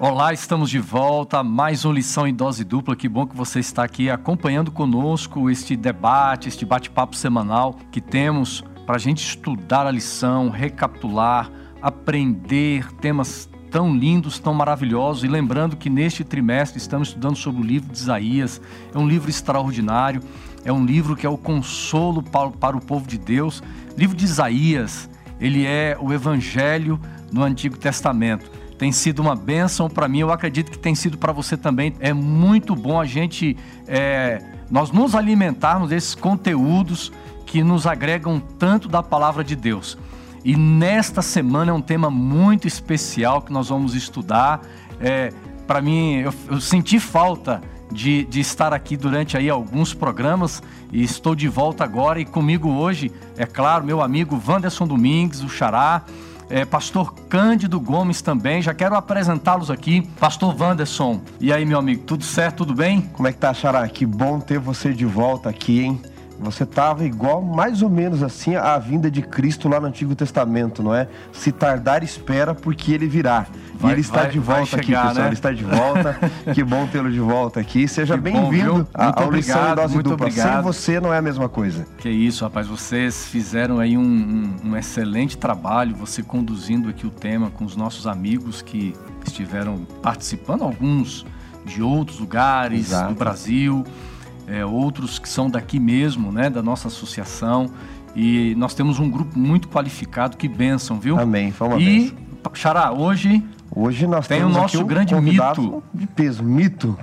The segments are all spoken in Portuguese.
Olá, estamos de volta. Mais uma lição em dose dupla. Que bom que você está aqui acompanhando conosco este debate, este bate-papo semanal que temos para a gente estudar a lição, recapitular, aprender temas tão lindos, tão maravilhosos. E lembrando que neste trimestre estamos estudando sobre o livro de Isaías. É um livro extraordinário. É um livro que é o consolo para, o povo de Deus. O livro de Isaías, ele é o evangelho no Antigo Testamento tem sido uma bênção para mim, eu acredito que tem sido para você também. É muito bom a gente, é, nós nos alimentarmos desses conteúdos que nos agregam tanto da palavra de Deus. E nesta semana é um tema muito especial que nós vamos estudar. É, para mim, eu, eu, senti falta de, de estar aqui durante aí alguns programas e estou de volta agora. E comigo hoje, é claro, meu amigo Wanderson Domingues, o Xará é, pastor Cândido Gomes também. Já quero apresentá-los aqui. Pastor Wanderson. E aí, meu amigo, tudo certo? Tudo bem? Como é que tá, Xará? Que bom ter você de volta aqui, hein? Você estava igual, mais ou menos assim, à vinda de Cristo lá no Antigo Testamento, não é? Se tardar, espera, porque ele virá. Vai, e ele está vai, de volta chegar, aqui, pessoal. Né? Ele está de volta. que bom tê-lo de volta aqui. Seja bem-vindo à lição Dose muito Dupla. Obrigado. Sem você não é a mesma coisa. Que isso, rapaz. Vocês fizeram aí um, um, um excelente trabalho, você conduzindo aqui o tema com os nossos amigos que estiveram participando, alguns de outros lugares Exato. do Brasil é, outros que são daqui mesmo, né, da nossa associação. E nós temos um grupo muito qualificado, que benção, viu? Amém, foi uma E, Xará, hoje, hoje nós tem o nosso um grande mito. De peso, mito.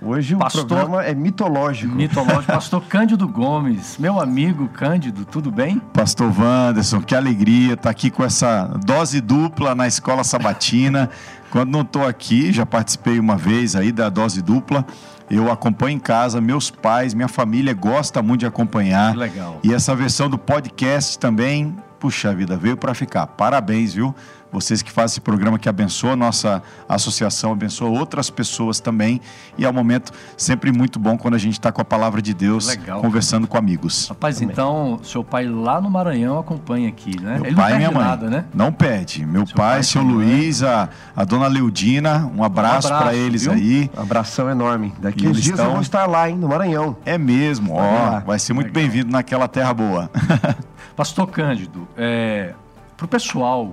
Hoje pastor, o programa é mitológico. Mitológico. Pastor Cândido Gomes, meu amigo Cândido, tudo bem? Pastor Wanderson, que alegria estar aqui com essa dose dupla na escola sabatina. Quando não estou aqui, já participei uma vez aí da dose dupla. Eu acompanho em casa, meus pais, minha família gosta muito de acompanhar. Legal. E essa versão do podcast também, puxa vida, veio para ficar. Parabéns, viu? vocês que fazem esse programa que abençoa a nossa associação, abençoa outras pessoas também. E é um momento sempre muito bom quando a gente está com a palavra de Deus Legal, conversando cara. com amigos. Rapaz, Amém. então, seu pai lá no Maranhão acompanha aqui, né? Meu Ele pai não e minha mãe. Nada, né? Não pede. Meu seu pai, pai seu Luiz, a, a dona Leudina, um abraço, um abraço para eles viu? aí. Um abração enorme. Daqui uns dias estão... vou estar lá, hein, no Maranhão. É mesmo, ó. Vai ser muito bem-vindo naquela terra boa. Pastor Cândido, é, para o pessoal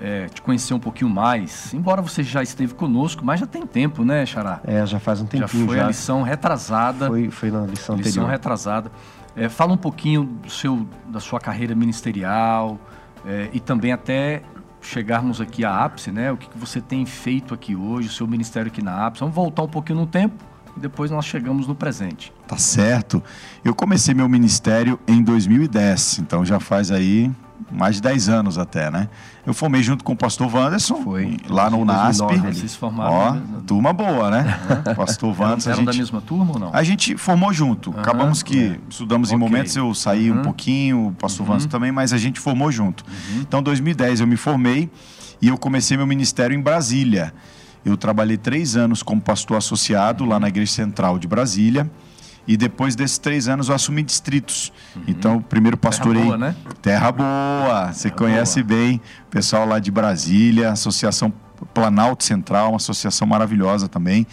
é, te conhecer um pouquinho mais. Embora você já esteve conosco, mas já tem tempo, né, Xará? É, já faz um tempinho. Já foi já. a lição retrasada. Foi, foi na lição, lição anterior. retrasada. É, fala um pouquinho do seu, da sua carreira ministerial é, e também até chegarmos aqui à ápice, né? O que, que você tem feito aqui hoje, o seu ministério aqui na ápice. Vamos voltar um pouquinho no tempo e depois nós chegamos no presente. Tá certo. Eu comecei meu ministério em 2010, então já faz aí mais de 10 anos até, né? Eu formei junto com o pastor Wanderson, Foi. lá no UNASP. Vocês formaram. Ó, turma boa, né? Uhum. Pastor Wanderson. Eram gente... da mesma turma ou não? A gente formou junto. Uhum. Acabamos que é. estudamos okay. em momentos, eu saí uhum. um pouquinho, o pastor Wanderson também, mas a gente formou junto. Uhum. Então, em 2010 eu me formei e eu comecei meu ministério em Brasília. Eu trabalhei três anos como pastor associado lá na Igreja Central de Brasília. E depois desses três anos eu assumi distritos. Uhum. Então, primeiro pastorei. Terra Boa, né? Terra Boa. Você Terra conhece boa. bem. Pessoal lá de Brasília, Associação Planalto Central, uma associação maravilhosa também.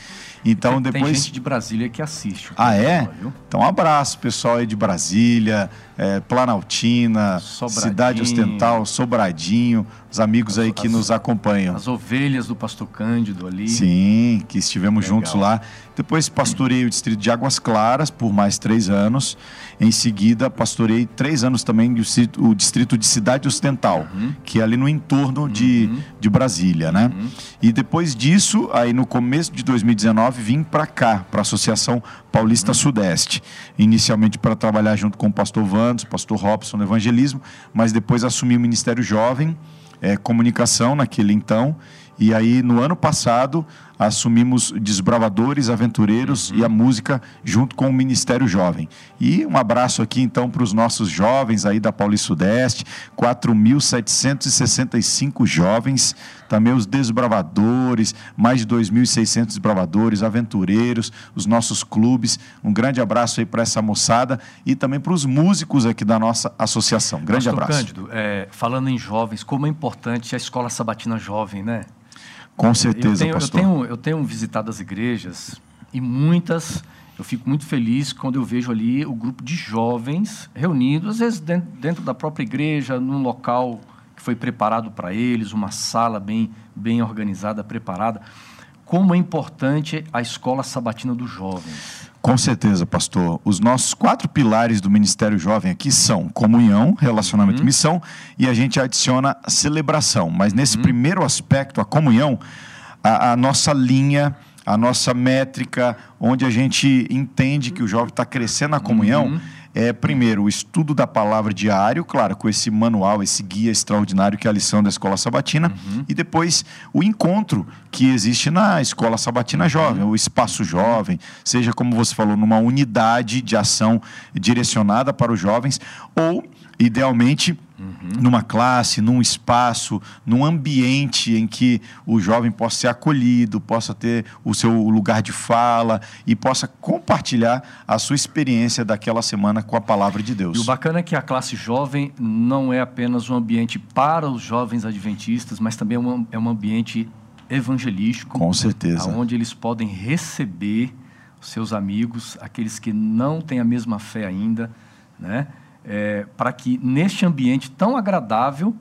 Então tem, depois. Tem gente de Brasília que assiste. Ah, é? então um abraço, pessoal aí de Brasília, é, Planaltina, Sobradinho. Cidade Ostental, Sobradinho, os amigos as, aí que as, nos acompanham. As ovelhas do Pastor Cândido ali. Sim, que estivemos Legal. juntos lá. Depois pastorei o distrito de Águas Claras por mais três anos. Em seguida, pastorei três anos também o distrito, de Cidade Ostental, uhum. que é ali no entorno de, uhum. de Brasília, né? Uhum. E depois disso, aí no começo de 2019, vim para cá, para a Associação Paulista uhum. Sudeste. Inicialmente para trabalhar junto com o pastor Vandos, pastor Robson no evangelismo, mas depois assumi o Ministério Jovem, é, Comunicação naquele então. E aí, no ano passado, assumimos Desbravadores, Aventureiros uhum. e a música junto com o Ministério Jovem. E um abraço aqui então para os nossos jovens aí da Paulista Sudeste, 4.765 jovens, também os desbravadores, mais de 2.600 desbravadores, aventureiros, os nossos clubes. Um grande abraço aí para essa moçada e também para os músicos aqui da nossa associação. Grande Pastor abraço. Cândido, é, falando em jovens, como é importante a escola sabatina jovem, né? Com certeza, eu tenho, pastor. Eu tenho, eu tenho visitado as igrejas e muitas eu fico muito feliz quando eu vejo ali o grupo de jovens reunidos, às vezes dentro, dentro da própria igreja, num local que foi preparado para eles, uma sala bem, bem organizada, preparada. Como é importante a escola sabatina dos jovens. Com certeza, pastor. Os nossos quatro pilares do Ministério Jovem aqui são comunhão, relacionamento uhum. e missão, e a gente adiciona celebração. Mas nesse uhum. primeiro aspecto, a comunhão, a, a nossa linha a nossa métrica, onde a gente entende que o jovem está crescendo na comunhão, uhum. É primeiro o estudo da palavra diário, claro, com esse manual, esse guia extraordinário que é a lição da Escola Sabatina, uhum. e depois o encontro que existe na Escola Sabatina Jovem, uhum. o espaço jovem, seja como você falou, numa unidade de ação direcionada para os jovens, ou idealmente uhum. numa classe, num espaço, num ambiente em que o jovem possa ser acolhido, possa ter o seu lugar de fala e possa compartilhar a sua experiência daquela semana com a palavra de Deus. E o bacana é que a classe jovem não é apenas um ambiente para os jovens adventistas, mas também é um, é um ambiente evangelístico. Com certeza. Onde eles podem receber seus amigos, aqueles que não têm a mesma fé ainda, né? É, para que neste ambiente tão agradável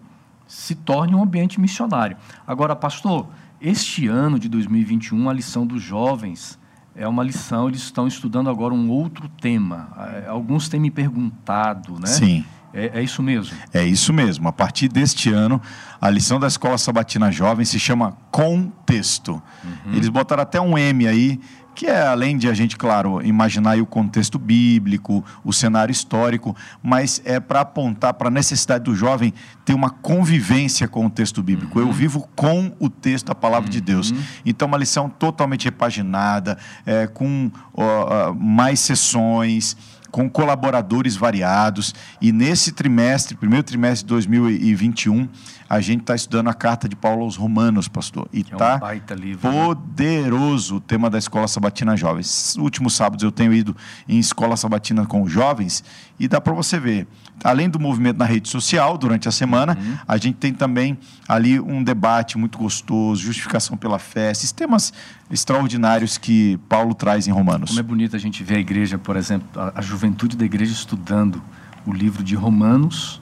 se torne um ambiente missionário. Agora, pastor, este ano de 2021, a lição dos jovens é uma lição, eles estão estudando agora um outro tema. É, alguns têm me perguntado, né? Sim. É, é, isso mesmo? É isso mesmo. A partir deste ano, a lição da Escola Sabatina Jovem se chama Contexto. Uhum. Eles botaram até um M aí, que é além de a gente, claro, imaginar o contexto bíblico, o cenário histórico, mas é para apontar para a necessidade do jovem ter uma convivência com o texto bíblico. Uhum. Eu vivo com o texto, a palavra uhum. de Deus. Uhum. Então, uma lição totalmente repaginada, é, com uh, mais sessões com colaboradores variados. E nesse trimestre, primeiro trimestre de 2021, a gente está estudando a carta de Paulo aos Romanos, pastor. E está é um né? poderoso o tema da Escola Sabatina Jovens. Últimos sábados eu tenho ido em Escola Sabatina com jovens e dá para você ver. Além do movimento na rede social, durante a semana, uhum. a gente tem também ali um debate muito gostoso, justificação pela fé, sistemas extraordinários que Paulo traz em Romanos. Como é bonito a gente ver a igreja, por exemplo, a, a juventude da igreja estudando o livro de Romanos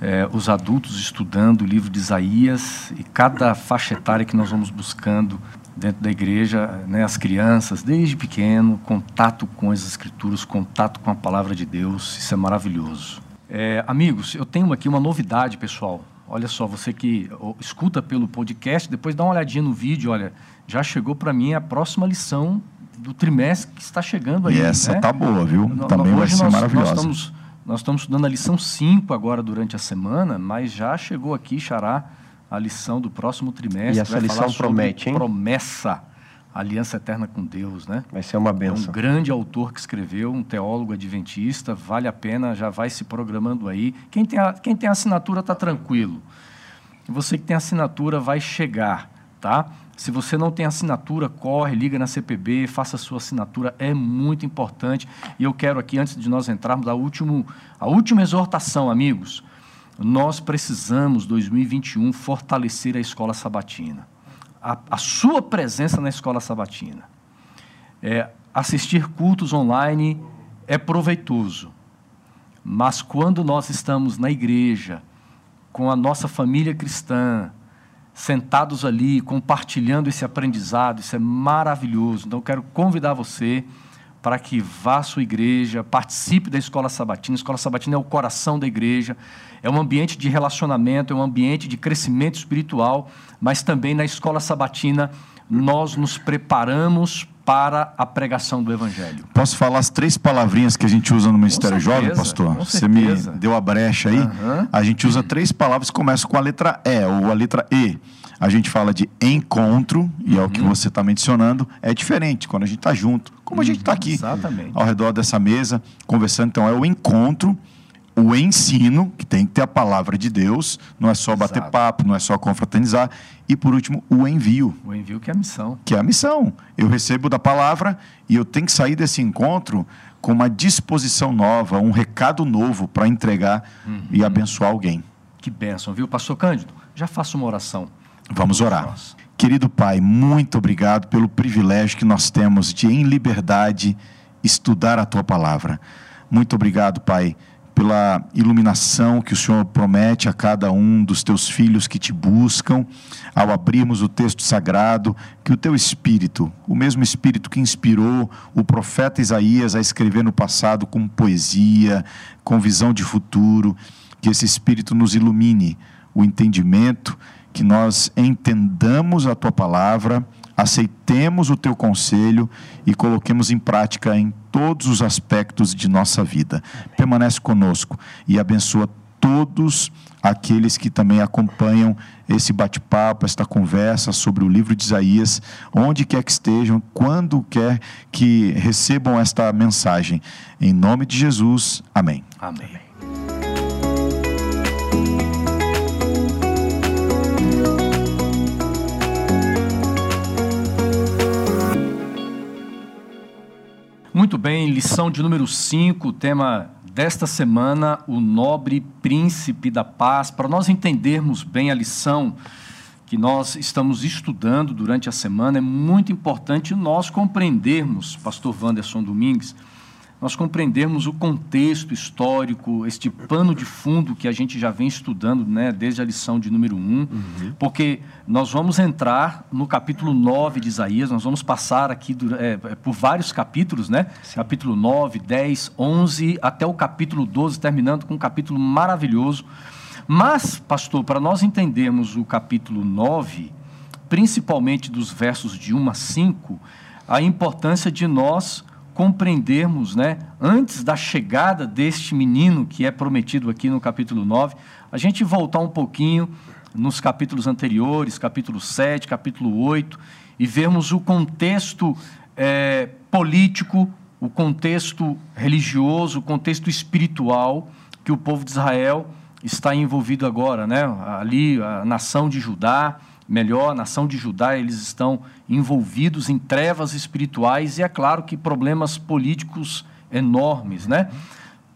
é, os adultos estudando o livro de Isaías e cada faixa etária que nós vamos buscando dentro da igreja, né, as crianças, desde pequeno, contato com as escrituras, contato com a palavra de Deus, isso é maravilhoso. É, amigos, eu tenho aqui uma novidade, pessoal. Olha só, você que escuta pelo podcast, depois dá uma olhadinha no vídeo, olha, já chegou para mim a próxima lição do trimestre que está chegando aí. E essa né? tá boa, viu? Também vai ser nós, maravilhosa. Nós estamos nós estamos estudando a lição 5 agora durante a semana, mas já chegou aqui, Xará, a lição do próximo trimestre. E essa lição promete, hein? Promessa, aliança eterna com Deus, né? Vai ser uma benção. É um grande autor que escreveu, um teólogo adventista, vale a pena, já vai se programando aí. Quem tem a, quem tem assinatura está tranquilo. Você que tem assinatura vai chegar, tá? Se você não tem assinatura, corre, liga na CPB, faça a sua assinatura, é muito importante. E eu quero aqui, antes de nós entrarmos, a, último, a última exortação, amigos. Nós precisamos, 2021, fortalecer a escola sabatina. A, a sua presença na escola sabatina. É, assistir cultos online é proveitoso, mas quando nós estamos na igreja, com a nossa família cristã, sentados ali, compartilhando esse aprendizado, isso é maravilhoso. Então, quero convidar você para que vá à sua igreja, participe da escola sabatina. A escola sabatina é o coração da igreja, é um ambiente de relacionamento, é um ambiente de crescimento espiritual, mas também na escola sabatina nós nos preparamos para a pregação do Evangelho. Posso falar as três palavrinhas que a gente usa no Ministério certeza, Jovem, pastor? Você me deu a brecha aí. Uhum. A gente usa três palavras que começam com a letra E ou a letra E. A gente fala de encontro, e uhum. é o que uhum. você está mencionando, é diferente quando a gente está junto, como a gente está aqui, Exatamente. ao redor dessa mesa, conversando. Então, é o encontro o ensino, que tem que ter a palavra de Deus, não é só bater Exato. papo, não é só confraternizar. E por último, o envio. O envio que é a missão. Que é a missão. Eu recebo da palavra e eu tenho que sair desse encontro com uma disposição nova, um recado novo para entregar uhum. e abençoar alguém. Que bênção, viu? Pastor Cândido, já faço uma oração. Vamos orar. Querido Pai, muito obrigado pelo privilégio que nós temos de, em liberdade, estudar a tua palavra. Muito obrigado, Pai, pela iluminação que o Senhor promete a cada um dos teus filhos que te buscam, ao abrirmos o texto sagrado, que o teu espírito, o mesmo espírito que inspirou o profeta Isaías a escrever no passado com poesia, com visão de futuro, que esse espírito nos ilumine o entendimento, que nós entendamos a tua palavra, aceitemos o teu conselho e coloquemos em prática em todos os aspectos de nossa vida. Permanece conosco e abençoa todos aqueles que também acompanham esse bate-papo, esta conversa sobre o livro de Isaías, onde quer que estejam, quando quer que recebam esta mensagem. Em nome de Jesus, amém. Amém. Muito bem, lição de número 5, tema desta semana, o nobre príncipe da paz. Para nós entendermos bem a lição que nós estamos estudando durante a semana, é muito importante nós compreendermos, pastor Wanderson Domingues, nós compreendermos o contexto histórico, este pano de fundo que a gente já vem estudando né, desde a lição de número 1, um, uhum. porque nós vamos entrar no capítulo 9 de Isaías, nós vamos passar aqui é, por vários capítulos, né? Sim. Capítulo 9, 10, 11, até o capítulo 12, terminando com um capítulo maravilhoso. Mas, pastor, para nós entendermos o capítulo 9, principalmente dos versos de 1 a 5, a importância de nós compreendermos, né, antes da chegada deste menino que é prometido aqui no capítulo 9, a gente voltar um pouquinho nos capítulos anteriores, capítulo 7, capítulo 8, e vermos o contexto é, político, o contexto religioso, o contexto espiritual que o povo de Israel está envolvido agora, né? Ali, a nação de Judá, melhor, a nação de Judá, eles estão envolvidos em trevas espirituais e é claro que problemas políticos enormes, né?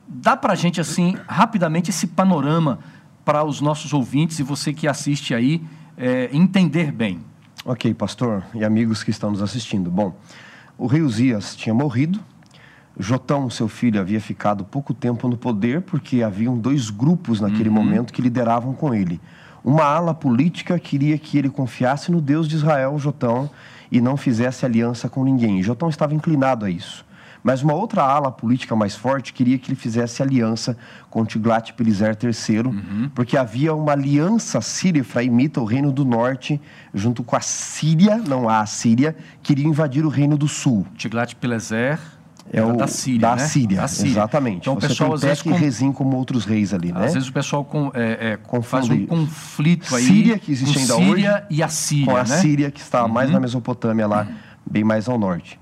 Dá para a gente, assim, rapidamente esse panorama para os nossos ouvintes e você que assiste aí é, entender bem. Ok, pastor e amigos que estão nos assistindo. Bom, o rei Uzias tinha morrido, Jotão, seu filho, havia ficado pouco tempo no poder porque haviam dois grupos naquele uhum. momento que lideravam com ele uma ala política queria que ele confiasse no Deus de Israel, Jotão, e não fizesse aliança com ninguém. Jotão estava inclinado a isso. Mas uma outra ala política mais forte queria que ele fizesse aliança com Tiglat-Pileser III, uhum. porque havia uma aliança síria-efraimita, o reino do norte, junto com a Síria, não a Síria, queria invadir o reino do sul. Tiglat-Pileser é o da Síria, da, né? Síria, da Síria. exatamente. Então, Você pessoal, tem com... e Rezim como outros reis ali, né? Às vezes o pessoal com, é, é, faz um conflito aí. Síria, que existe ainda Síria hoje. e a Síria, Com a né? Síria, que está uhum. mais na Mesopotâmia lá, uhum. bem mais ao norte.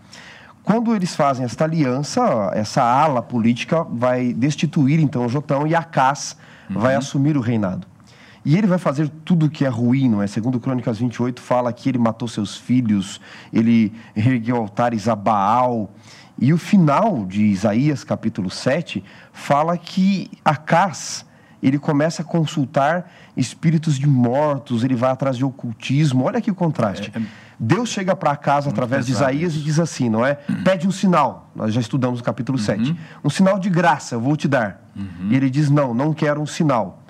Quando eles fazem esta aliança, essa ala política vai destituir então Jotão e Acás uhum. vai assumir o reinado. E ele vai fazer tudo o que é ruim, não é? Segundo Crônicas 28, fala que ele matou seus filhos, ele ergueu altares a Baal, e o final de Isaías, capítulo 7, fala que Acás, ele começa a consultar espíritos de mortos, ele vai atrás de ocultismo. Olha que contraste. É, é... Deus chega para casa através de Isaías e diz assim, não é? Pede um sinal. Nós já estudamos o capítulo uhum. 7. Um sinal de graça, eu vou te dar. Uhum. E ele diz: Não, não quero um sinal.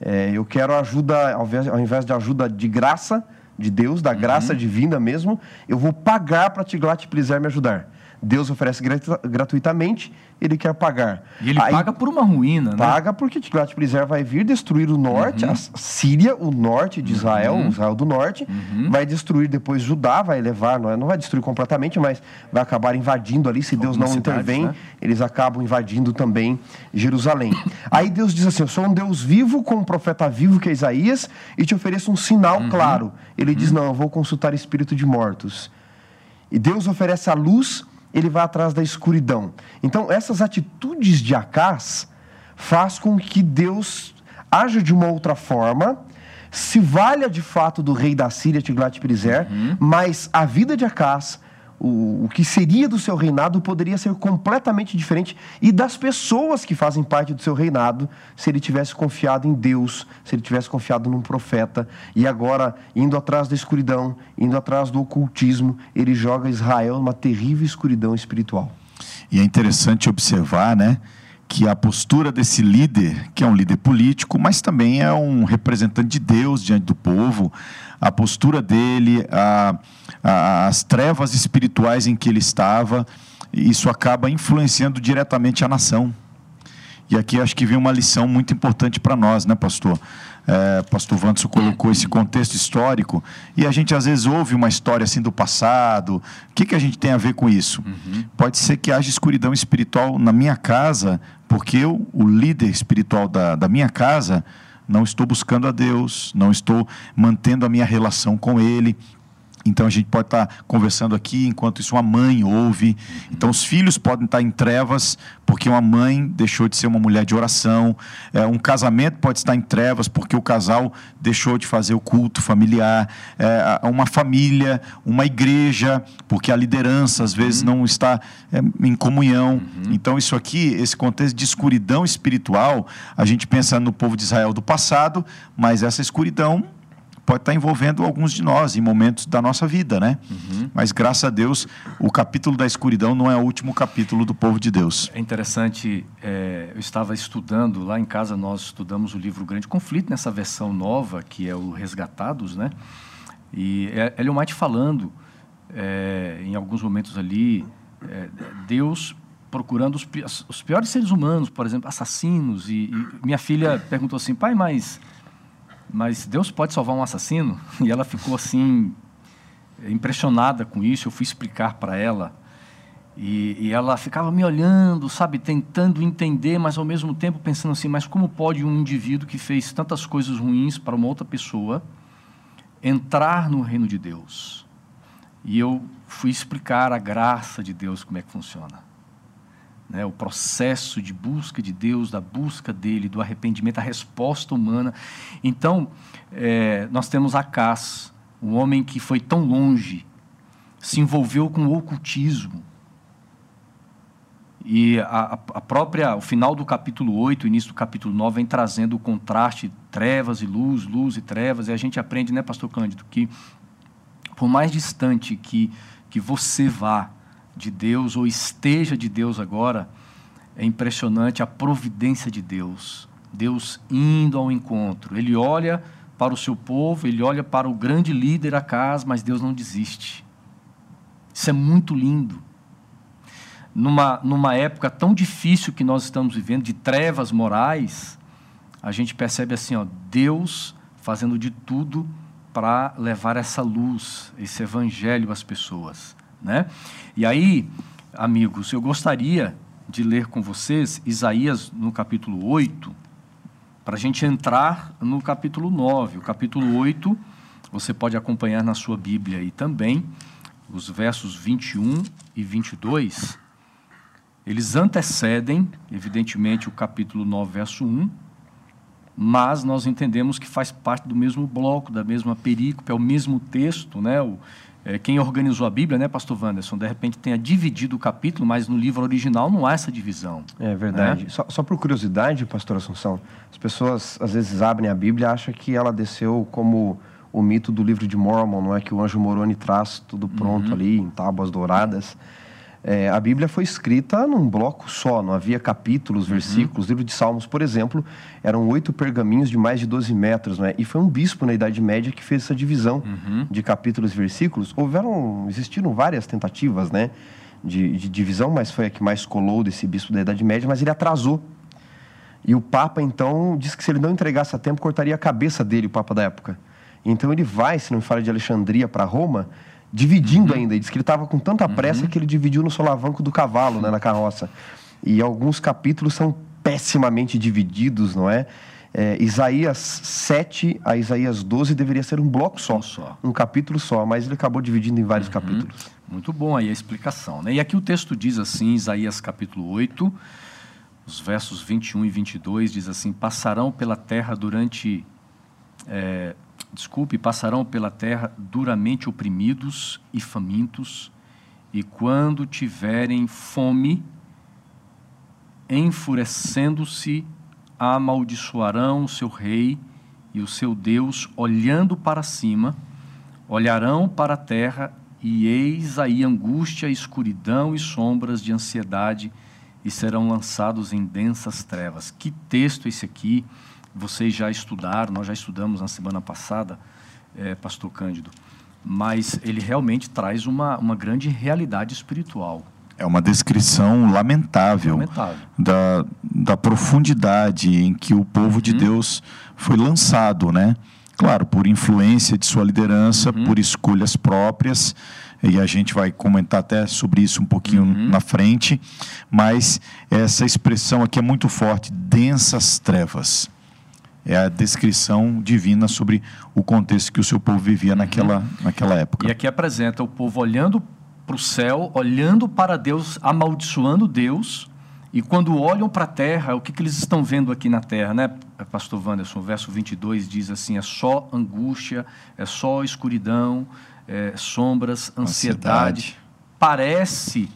É, eu quero ajuda, ao invés, ao invés de ajuda de graça de Deus, da graça uhum. divina mesmo, eu vou pagar para Tiglat-Pileser me ajudar. Deus oferece gratuitamente, ele quer pagar. E ele Aí, paga por uma ruína, né? Paga porque Tiglat-Pileser vai vir destruir o norte, uhum. a Síria, o norte de Israel, uhum. Israel do norte, uhum. vai destruir depois Judá, vai levar, não, é, não vai destruir completamente, mas vai acabar invadindo ali, se Deus Algumas não cidades, intervém, né? eles acabam invadindo também Jerusalém. Aí Deus diz assim, eu sou um Deus vivo com um profeta vivo que é Isaías e te ofereço um sinal uhum. claro. Ele diz, uhum. não, eu vou consultar espírito de mortos. E Deus oferece a luz ele vai atrás da escuridão. Então, essas atitudes de Acás faz com que Deus haja de uma outra forma, se valha de fato do rei da Síria, Tiglat-Pileser, uhum. mas a vida de Acás, o, o que seria do seu reinado poderia ser completamente diferente e das pessoas que fazem parte do seu reinado se ele tivesse confiado em Deus, se ele tivesse confiado num profeta e agora indo atrás da escuridão, indo atrás do ocultismo, ele joga Israel numa terrível escuridão espiritual. E é interessante observar, né? Que a postura desse líder, que é um líder político, mas também é um representante de Deus diante do povo, a postura dele, a, a, as trevas espirituais em que ele estava, isso acaba influenciando diretamente a nação. E aqui acho que vem uma lição muito importante para nós, né, pastor? É, pastor Vanderson colocou esse contexto histórico e a gente às vezes ouve uma história assim do passado. O que, que a gente tem a ver com isso? Uhum. Pode ser que haja escuridão espiritual na minha casa, porque eu, o líder espiritual da, da minha casa, não estou buscando a Deus, não estou mantendo a minha relação com Ele. Então a gente pode estar conversando aqui, enquanto isso uma mãe ouve. Então os filhos podem estar em trevas, porque uma mãe deixou de ser uma mulher de oração. É, um casamento pode estar em trevas, porque o casal deixou de fazer o culto familiar. É, uma família, uma igreja, porque a liderança às vezes uhum. não está é, em comunhão. Uhum. Então isso aqui, esse contexto de escuridão espiritual, a gente pensa no povo de Israel do passado, mas essa escuridão pode estar envolvendo alguns de nós em momentos da nossa vida, né? Uhum. Mas graças a Deus, o capítulo da escuridão não é o último capítulo do povo de Deus. É interessante, é, eu estava estudando, lá em casa nós estudamos o livro Grande Conflito, nessa versão nova, que é o Resgatados, né? E é Ellen White falando, é, em alguns momentos ali, é, Deus procurando os, os, piores seres humanos, por exemplo, assassinos. E, e minha filha perguntou assim, pai, mas mas Deus pode salvar um assassino? E ela ficou assim, impressionada com isso. Eu fui explicar para ela. E, e, ela ficava me olhando, sabe, tentando entender, mas ao mesmo tempo pensando assim: mas como pode um indivíduo que fez tantas coisas ruins para uma outra pessoa entrar no reino de Deus? E eu fui explicar a graça de Deus, como é que funciona né, o processo de busca de Deus, da busca dele, do arrependimento, a resposta humana. Então, é, nós temos Acás, um homem que foi tão longe, se envolveu com o ocultismo. E a, a própria, o final do capítulo 8, o início do capítulo 9, vem trazendo o contraste trevas e luz, luz e trevas, e a gente aprende, né, pastor Cândido, que por mais distante que, que você vá, de Deus ou esteja de Deus agora, é impressionante a providência de Deus. Deus indo ao encontro. Ele olha para o seu povo, ele olha para o grande líder Acas, mas Deus não desiste. Isso é muito lindo. Numa, numa época tão difícil que nós estamos vivendo, de trevas morais, a gente percebe assim, ó, Deus fazendo de tudo para levar essa luz, esse evangelho às pessoas. Né? E aí, amigos, eu gostaria de ler com vocês Isaías no capítulo 8, para a gente entrar no capítulo 9. O capítulo 8, você pode acompanhar na sua Bíblia aí também, os versos 21 e 22. Eles antecedem, evidentemente, o capítulo 9, verso 1, mas nós entendemos que faz parte do mesmo bloco, da mesma perícope, é o mesmo texto, né? O, é, quem organizou a Bíblia, né, Pastor Wanderson, de repente tenha dividido o capítulo, mas no livro original não há essa divisão. É verdade. Né? Só, só, por curiosidade, Pastor Assunção, as pessoas às vezes abrem a Bíblia e acham que ela desceu como o mito do livro de Mormon, não é que o anjo Moroni traz tudo pronto uhum. ali em tábuas douradas. É, a Bíblia foi escrita num bloco só, não havia capítulos, uhum. versículos. O livro de Salmos, por exemplo, eram oito pergaminhos de mais de 12 metros, né? E foi um bispo na Idade Média que fez essa divisão uhum. de capítulos e versículos. Houveram, existiram várias tentativas, né? De, de, divisão, mas foi a que mais colou desse bispo da Idade Média, mas ele atrasou. E o Papa, então, disse que se ele não entregasse a tempo, cortaria a cabeça dele, o Papa da época. Então ele vai, se não me fala de Alexandria, para Roma dividindo uhum. ainda. Ele disse que ele estava com tanta pressa uhum. que ele dividiu no solavanco do cavalo, né, na carroça. E alguns capítulos são pessimamente divididos, não é? é? Isaías 7 a Isaías 12 deveria ser um bloco só, um, só. um capítulo só, mas ele acabou dividindo em vários uhum. capítulos. Muito bom aí a explicação. Né? E aqui o texto diz assim, Isaías capítulo 8, os versos 21 e 22, diz assim: Passarão pela terra durante é, desculpe, passarão pela terra duramente oprimidos e famintos, E quando tiverem fome, enfurecendo-se, amaldiçoarão o seu rei e o seu Deus, olhando para cima, olharão para a terra, e eis aí angústia, escuridão e sombras de ansiedade, e serão lançados em densas trevas. Que texto esse aqui? Vocês já estudaram, nós já estudamos na semana passada, é, Pastor Cândido, mas ele realmente traz uma, uma grande realidade espiritual. É uma descrição lamentável, lamentável. Da, da profundidade em que o povo uhum. de Deus foi lançado, né? Claro, por influência de sua liderança, uhum. por escolhas próprias, e a gente vai comentar até sobre isso um pouquinho uhum. na frente, mas essa expressão aqui é muito forte, densas trevas. É a descrição divina sobre o contexto que o seu povo vivia naquela, naquela época. E aqui apresenta o povo olhando para o céu, olhando para Deus, amaldiçoando Deus. E quando olham para a terra, o que, que eles estão vendo aqui na terra, né, Pastor Wanderson? O verso 22 diz assim: é só angústia, é só escuridão, é, sombras, ansiedade. ansiedade. Parece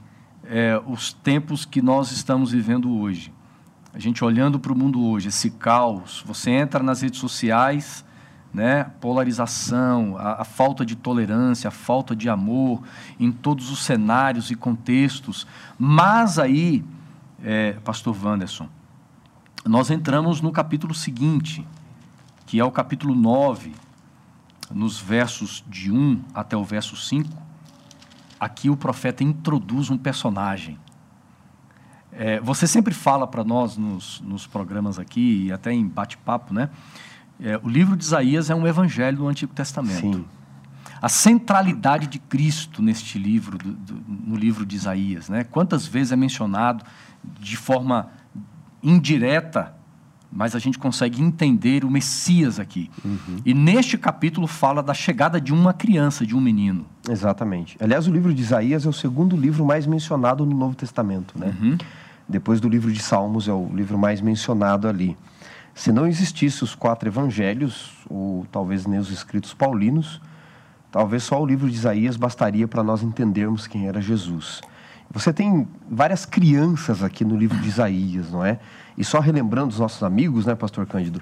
é, os tempos que nós estamos vivendo hoje. A gente olhando para o mundo hoje, esse caos, você entra nas redes sociais, né? polarização, a, a, falta de tolerância, a falta de amor em todos os cenários e contextos. Mas aí, é, Pastor Wanderson, nós entramos no capítulo seguinte, que é o capítulo 9, nos versos de 1 até o verso 5. Aqui o profeta introduz um personagem. É, você sempre fala para nós nos, nos programas aqui, e até em bate-papo, né? É, o livro de Isaías é um evangelho do Antigo Testamento. Sim. A centralidade de Cristo neste livro, do, do, no livro de Isaías, né? Quantas vezes é mencionado de forma indireta, mas a gente consegue entender o Messias aqui. Uhum. E neste capítulo fala da chegada de uma criança, de um menino. Exatamente. Aliás, o livro de Isaías é o segundo livro mais mencionado no Novo Testamento, né? Uhum. Depois do livro de Salmos é o livro mais mencionado ali. Se não existisse os quatro evangelhos, ou talvez nem os escritos paulinos, talvez só o livro de Isaías bastaria para nós entendermos quem era Jesus. Você tem várias crianças aqui no livro de Isaías, não é? E só relembrando os nossos amigos, né, Pastor Cândido?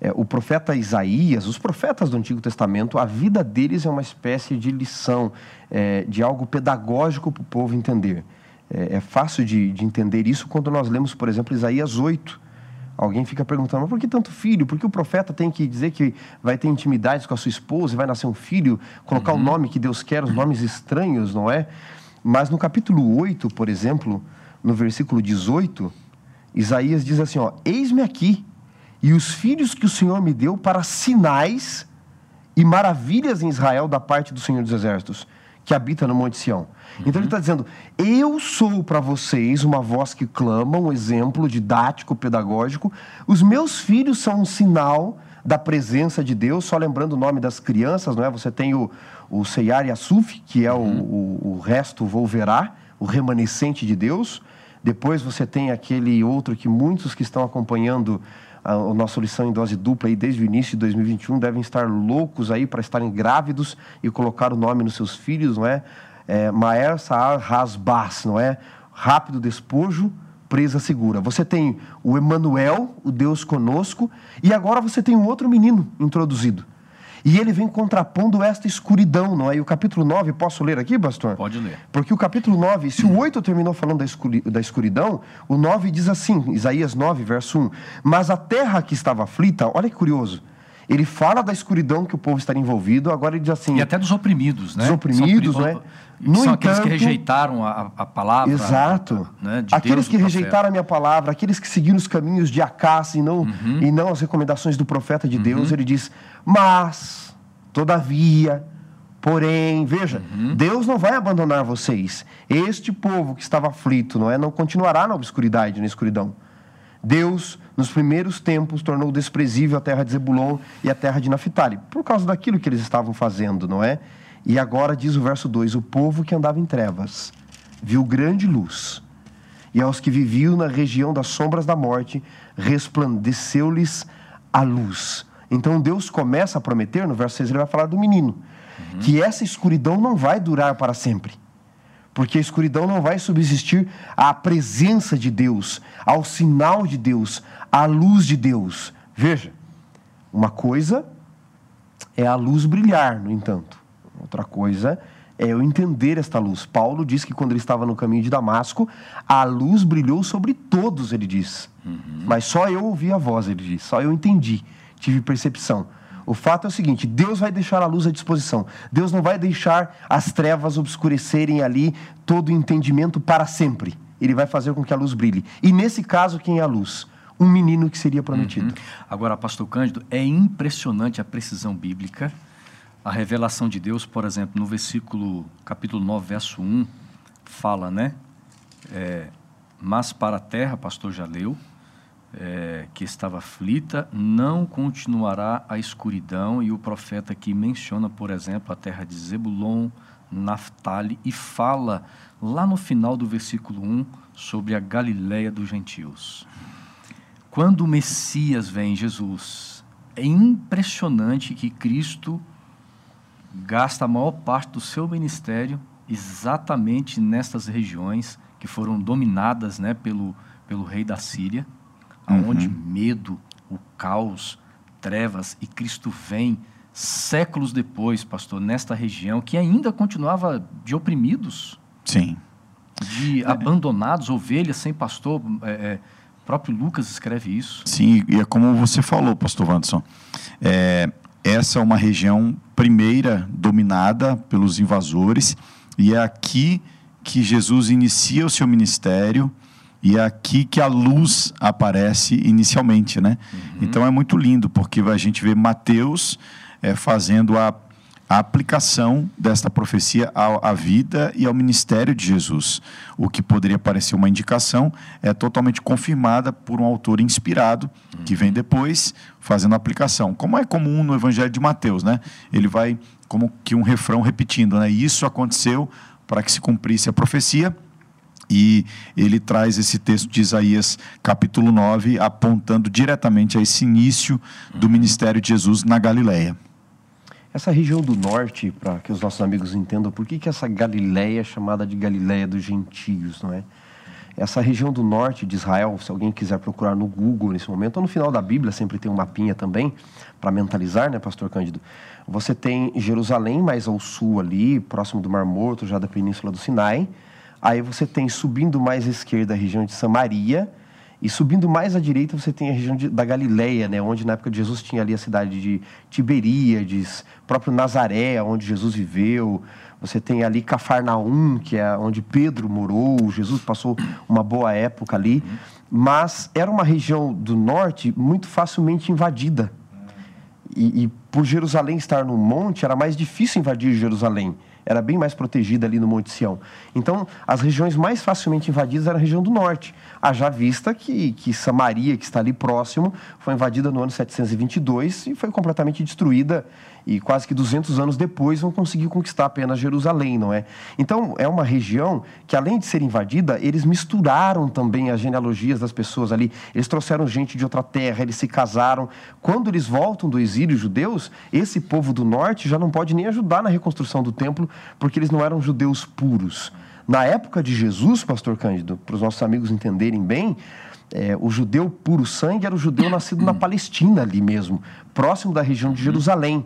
É, o profeta Isaías, os profetas do Antigo Testamento, a vida deles é uma espécie de lição, é, de algo pedagógico para o povo entender. É, é fácil de, de entender isso quando nós lemos, por exemplo, Isaías 8 Alguém fica perguntando, mas por que tanto filho? Por que o profeta tem que dizer que vai ter intimidades com a sua esposa e vai nascer um filho, colocar uhum. o nome que Deus quer, os nomes estranhos, não é? Mas no capítulo 8, por exemplo, no versículo 18, Isaías diz assim: ó, Eis-me aqui, e os filhos que o Senhor me deu para sinais e maravilhas em Israel da parte do Senhor dos Exércitos, que habita no Monte Sião. Então ele está dizendo: eu sou para vocês uma voz que clama, um exemplo didático, pedagógico. Os meus filhos são um sinal da presença de Deus. Só lembrando o nome das crianças, não é? Você tem o, o Seiar Yasuf, que é uhum. o, o, o resto volverá, o remanescente de Deus. Depois você tem aquele outro que muitos que estão acompanhando a, a nossa lição em dose dupla aí desde o início de 2021 devem estar loucos aí para estarem grávidos e colocar o nome nos seus filhos, não é? é, Maer Saar não é? Rápido despojo, presa segura. Você tem o Emanuel, o Deus conosco, e agora você tem um outro menino introduzido. E ele vem contrapondo esta escuridão, não é? E o capítulo 9, posso ler aqui, pastor? Pode ler. Porque o capítulo 9, se o 8 terminou falando da escuridão, o 9 diz assim, Isaías 9, verso 1: Mas a terra que estava aflita, olha que curioso, ele fala da escuridão que o povo estaria envolvido, agora ele diz assim. E até dos oprimidos, né? Dos oprimidos, né? No são entanto, aqueles que rejeitaram a, a palavra. Exato. Né, de aqueles Deus, que rejeitaram a minha palavra, aqueles que seguiram os caminhos de Acás e não, uhum. e não as recomendações do profeta de uhum. Deus, ele diz: Mas, todavia, porém, veja, uhum. Deus não vai abandonar vocês. Este povo que estava aflito, não é? Não continuará na obscuridade, na escuridão. Deus, nos primeiros tempos, tornou desprezível a terra de Zebulon e a terra de Naphtali, por causa daquilo que eles estavam fazendo, não é? E agora diz o verso 2: O povo que andava em trevas viu grande luz, e aos que viviam na região das sombras da morte, resplandeceu-lhes a luz. Então Deus começa a prometer, no verso 6 ele vai falar do menino, uhum. que essa escuridão não vai durar para sempre. Porque a escuridão não vai subsistir à presença de Deus, ao sinal de Deus, à luz de Deus. Veja, uma coisa é a luz brilhar, no entanto. Outra coisa é eu entender esta luz. Paulo diz que quando ele estava no caminho de Damasco, a luz brilhou sobre todos, ele diz. Uhum. Mas só eu ouvi a voz, ele diz. Só eu entendi, tive percepção. O fato é o seguinte: Deus vai deixar a luz à disposição. Deus não vai deixar as trevas obscurecerem ali todo o entendimento para sempre. Ele vai fazer com que a luz brilhe. E nesse caso, quem é a luz? Um menino que seria prometido. Uhum. Agora, Pastor Cândido, é impressionante a precisão bíblica. A revelação de Deus, por exemplo, no versículo, capítulo 9, verso 1, fala, né? É, Mas para a terra, pastor já leu, é, que estava aflita, não continuará a escuridão. E o profeta aqui menciona, por exemplo, a terra de Zebulon, Naphtali, e fala lá no final do versículo 1 sobre a Galiléia dos gentios. Quando o Messias vem, Jesus, é impressionante que Cristo gasta a maior parte do seu ministério exatamente nestas regiões que foram dominadas né, pelo, pelo rei da Síria aonde uhum. medo, o caos, trevas e Cristo vem séculos depois, pastor, nesta região que ainda continuava de oprimidos. Sim. De é. abandonados, ovelhas sem pastor. É, é, próprio Lucas escreve isso. Sim, e é como você falou, pastor Wanderson. É, essa é uma região primeira dominada pelos invasores e é aqui que Jesus inicia o seu ministério e é aqui que a luz aparece inicialmente, né? Uhum. Então é muito lindo, porque a gente vê Mateus é, fazendo a, a, aplicação desta profecia à, à, vida e ao ministério de Jesus. O que poderia parecer uma indicação é totalmente confirmada por um autor inspirado, uhum. que vem depois fazendo a aplicação. Como é comum no Evangelho de Mateus, né? Ele vai como que um refrão repetindo, né? Isso aconteceu para que se cumprisse a profecia e ele traz esse texto de Isaías, capítulo 9, apontando diretamente a esse início do ministério de Jesus na Galileia. Essa região do norte, para que os nossos amigos entendam, por que, que essa Galileia é chamada de Galileia dos gentios, não é? Essa região do norte de Israel, se alguém quiser procurar no Google nesse momento, ou no final da Bíblia, sempre tem um mapinha também, para mentalizar, né, Pastor Cândido? Você tem Jerusalém mais ao sul ali, próximo do Mar Morto, já da Península do Sinai. Aí você tem subindo mais à esquerda a região de Samaria e subindo mais à direita você tem a região de, da Galileia, né, onde na época de Jesus tinha ali a cidade de Tiberíades, próprio Nazaré, onde Jesus viveu. Você tem ali Cafarnaum, que é onde Pedro morou. Jesus passou uma boa época ali, mas era uma região do norte muito facilmente invadida. E, e por Jerusalém estar no monte, era mais difícil invadir Jerusalém era bem mais protegida ali no Monte Sião. Então, as regiões mais facilmente invadidas eram a região do norte. Haja vista que, que Samaria, que está ali próximo, foi invadida no ano 722 e foi completamente destruída e quase que 200 anos depois vão conseguir conquistar apenas Jerusalém, não é? Então, é uma região que, além de ser invadida, eles misturaram também as genealogias das pessoas ali. Eles trouxeram gente de outra terra, eles se casaram. Quando eles voltam do exílio judeus, esse povo do norte já não pode nem ajudar na reconstrução do templo, porque eles não eram judeus puros. Na época de Jesus, pastor Cândido, para os nossos amigos entenderem bem, é, o judeu puro sangue era o judeu nascido na Palestina ali mesmo, próximo da região de Jerusalém.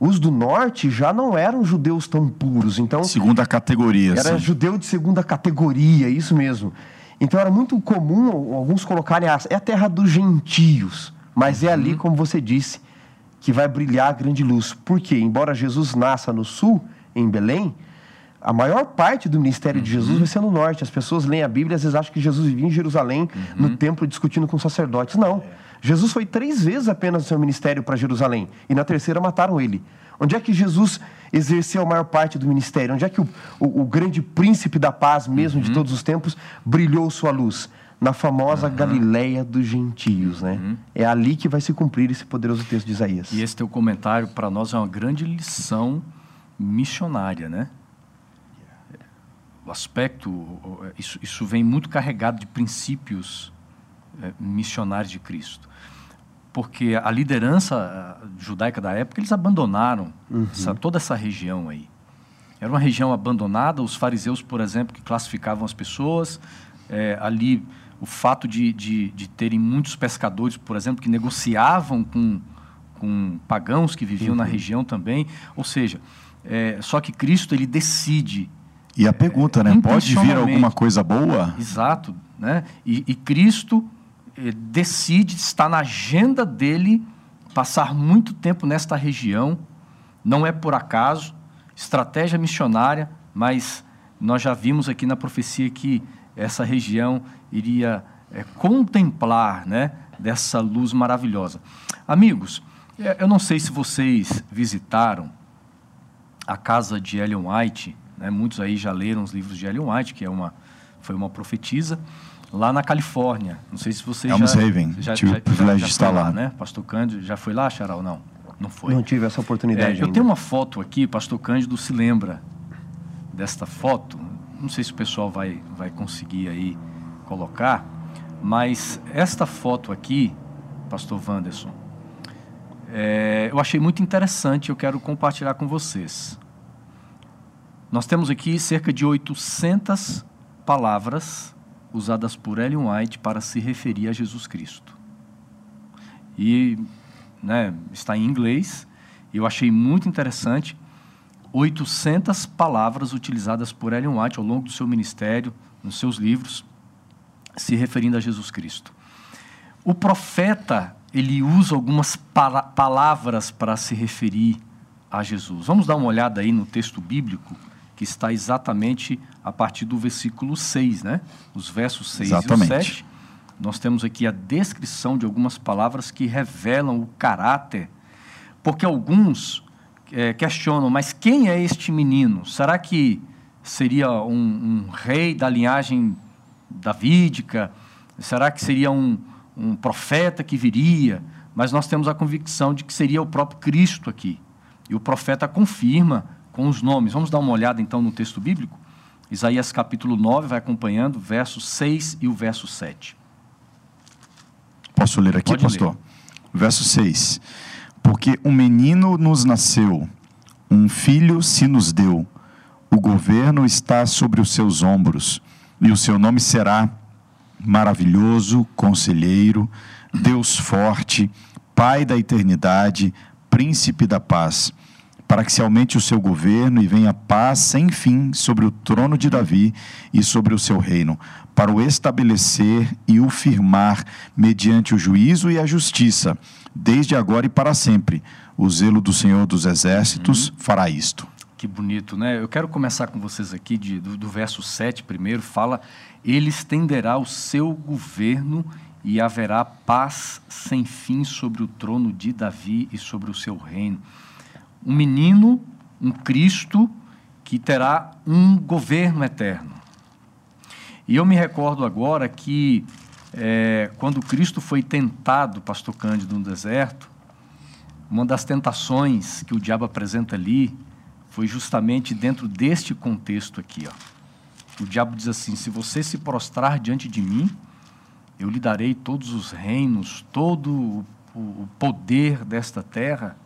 Os do norte já não eram judeus tão puros. Então, segunda categoria. Era sim. judeu de segunda categoria, isso mesmo. Então era muito comum alguns colocarem a, é a terra dos gentios, mas uhum. é ali, uhum. como você disse, que vai brilhar a grande luz. Porque, embora Jesus nasça no sul, em Belém, a maior parte do ministério uhum. de Jesus vai ser no norte. As pessoas leem a Bíblia e às vezes acham que Jesus vivia em Jerusalém, uhum. no templo, discutindo com sacerdotes. Não. É. Jesus foi três vezes apenas no seu ministério para Jerusalém. E na terceira mataram ele. Onde é que Jesus exerceu a maior parte do ministério? Onde é que o, o, o grande príncipe da paz, mesmo uhum. de todos os tempos, brilhou sua luz? Na famosa uhum. Galileia dos gentios, né? Uhum. É ali que vai se cumprir esse poderoso texto de Isaías. E esse teu comentário, para nós, é uma grande lição missionária, né? O aspecto, isso, isso vem muito carregado de princípios é, missionários de Cristo porque a liderança judaica da época, eles abandonaram uhum. essa, toda essa região aí. era uma região abandonada. Os fariseus, por exemplo, que classificavam as pessoas, é, ali o fato de, de, de, terem muitos pescadores, por exemplo, que negociavam com, com pagãos que viviam uhum. na região também. Ou seja, é, só que Cristo ele decide. E a pergunta, é, né? Pode vir alguma coisa boa? Exato, né? E, e Cristo é, decide, está na agenda dele passar muito tempo nesta região. Não é por acaso, estratégia missionária, mas nós já vimos aqui na profecia que essa região iria é, contemplar né, dessa luz maravilhosa. Amigos, é, eu não sei se vocês visitaram a casa de Ellen White, né, muitos aí já leram os livros de Ellen White, que é uma, foi uma profetisa, lá na Califórnia. Não sei se vocês Elms já... Haven, já, tive já, o privilégio já, de estar lá. né? Pastor Cândido, já foi lá, Charal? Não, não foi. Não tive essa oportunidade é, Eu tenho uma foto aqui, Pastor Cândido se lembra desta foto, não sei se o pessoal vai, vai conseguir aí colocar, mas esta foto aqui, Pastor Wanderson, é, eu achei muito interessante, eu quero compartilhar com vocês. Nós temos aqui cerca de 800 palavras usadas por Ellen White para se referir a Jesus Cristo. E né, está em inglês, eu achei muito interessante 800 palavras utilizadas por Ellen White ao longo do seu ministério, nos seus livros, se referindo a Jesus Cristo. O profeta, ele usa algumas palavras para se referir a Jesus. Vamos dar uma olhada aí no texto bíblico, que está exatamente a partir do versículo 6, né? Os versos 6 exatamente. e 7. Nós temos aqui a descrição de algumas palavras que revelam o caráter, porque alguns é, questionam, mas quem é este menino? Será que seria um, um rei da linhagem davídica? Será que seria um, um profeta que viria? Mas nós temos a convicção de que seria o próprio Cristo aqui. E o profeta confirma com os nomes. Vamos dar uma olhada então no texto bíblico? Isaías capítulo 9 vai acompanhando, versos 6 e o verso 7. Posso ler aqui, Pode pastor? Ler. Verso 6 porque um menino nos nasceu, um filho se nos deu, o governo está sobre os seus ombros, e o seu nome será maravilhoso, conselheiro, Deus forte, Pai da eternidade, príncipe da paz para que se aumente o seu governo e venha paz sem fim sobre o trono de Davi e sobre o seu reino, para o estabelecer e o firmar mediante o juízo e a justiça, desde agora e para sempre. O zelo do Senhor dos Exércitos uhum. fará isto. Que bonito, né? Eu quero começar com vocês aqui de, do, do verso 7 primeiro, fala: Ele estenderá o seu governo e haverá paz sem fim sobre o trono de Davi e sobre o seu reino um menino, um Cristo, que terá um governo eterno. E eu me recordo agora que, é, quando Cristo foi tentado, pastor Cândido, no deserto, uma das tentações que o diabo apresenta ali foi justamente dentro deste contexto aqui. Ó. O diabo diz assim: se você se prostrar diante de mim, eu lhe darei todos os reinos, todo o poder desta terra.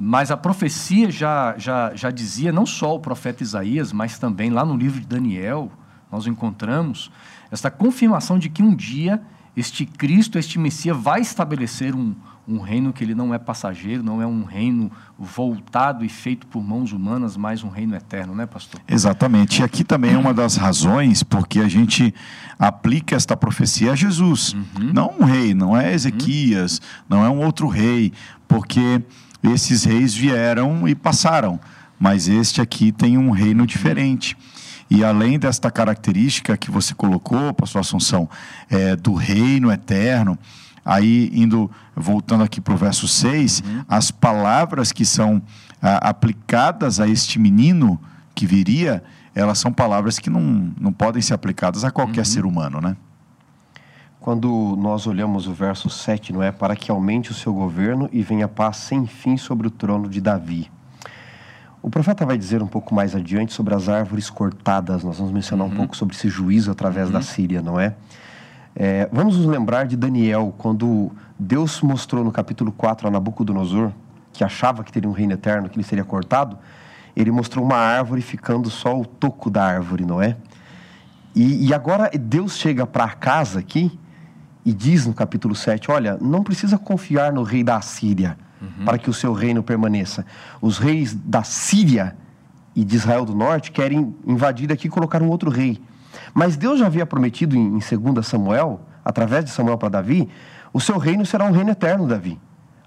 Mas a profecia já, já, já dizia, não só o profeta Isaías, mas também lá no livro de Daniel, nós encontramos essa confirmação de que um dia este Cristo, este Messias, vai estabelecer um, um reino que ele não é passageiro, não é um reino voltado e feito por mãos humanas, mas um reino eterno, né, pastor? Exatamente. E aqui também é uma das razões porque a gente aplica esta profecia a Jesus. Uhum. Não um rei, não é Ezequias, uhum. não é um outro rei, porque esses reis vieram e passaram, mas este aqui tem um reino diferente. E além desta característica que você colocou, pastor Assunção, é, do reino eterno, aí indo, voltando aqui para o verso 6, uhum. as palavras que são ah, aplicadas a este menino que viria, elas são palavras que não, não podem ser aplicadas a qualquer uhum. ser humano, né? Quando nós olhamos o verso 7, não é? Para que aumente o seu governo e venha paz sem fim sobre o trono de Davi. O profeta vai dizer um pouco mais adiante sobre as árvores cortadas. Nós vamos mencionar uhum. um pouco sobre esse juízo através uhum. da Síria, não é? é? Vamos nos lembrar de Daniel, quando Deus mostrou no capítulo 4 a Nabucodonosor, que achava que teria um reino eterno, que ele seria cortado. ele mostrou uma árvore ficando só o toco da árvore, não é? E, e agora Deus chega para casa aqui e diz no capítulo 7: Olha, não precisa confiar no rei da Síria uhum. para que o seu reino permaneça. Os reis da Síria e de Israel do Norte querem invadir aqui e colocar um outro rei. Mas Deus já havia prometido em, em 2 Samuel, através de Samuel para Davi, o seu reino será um reino eterno, Davi.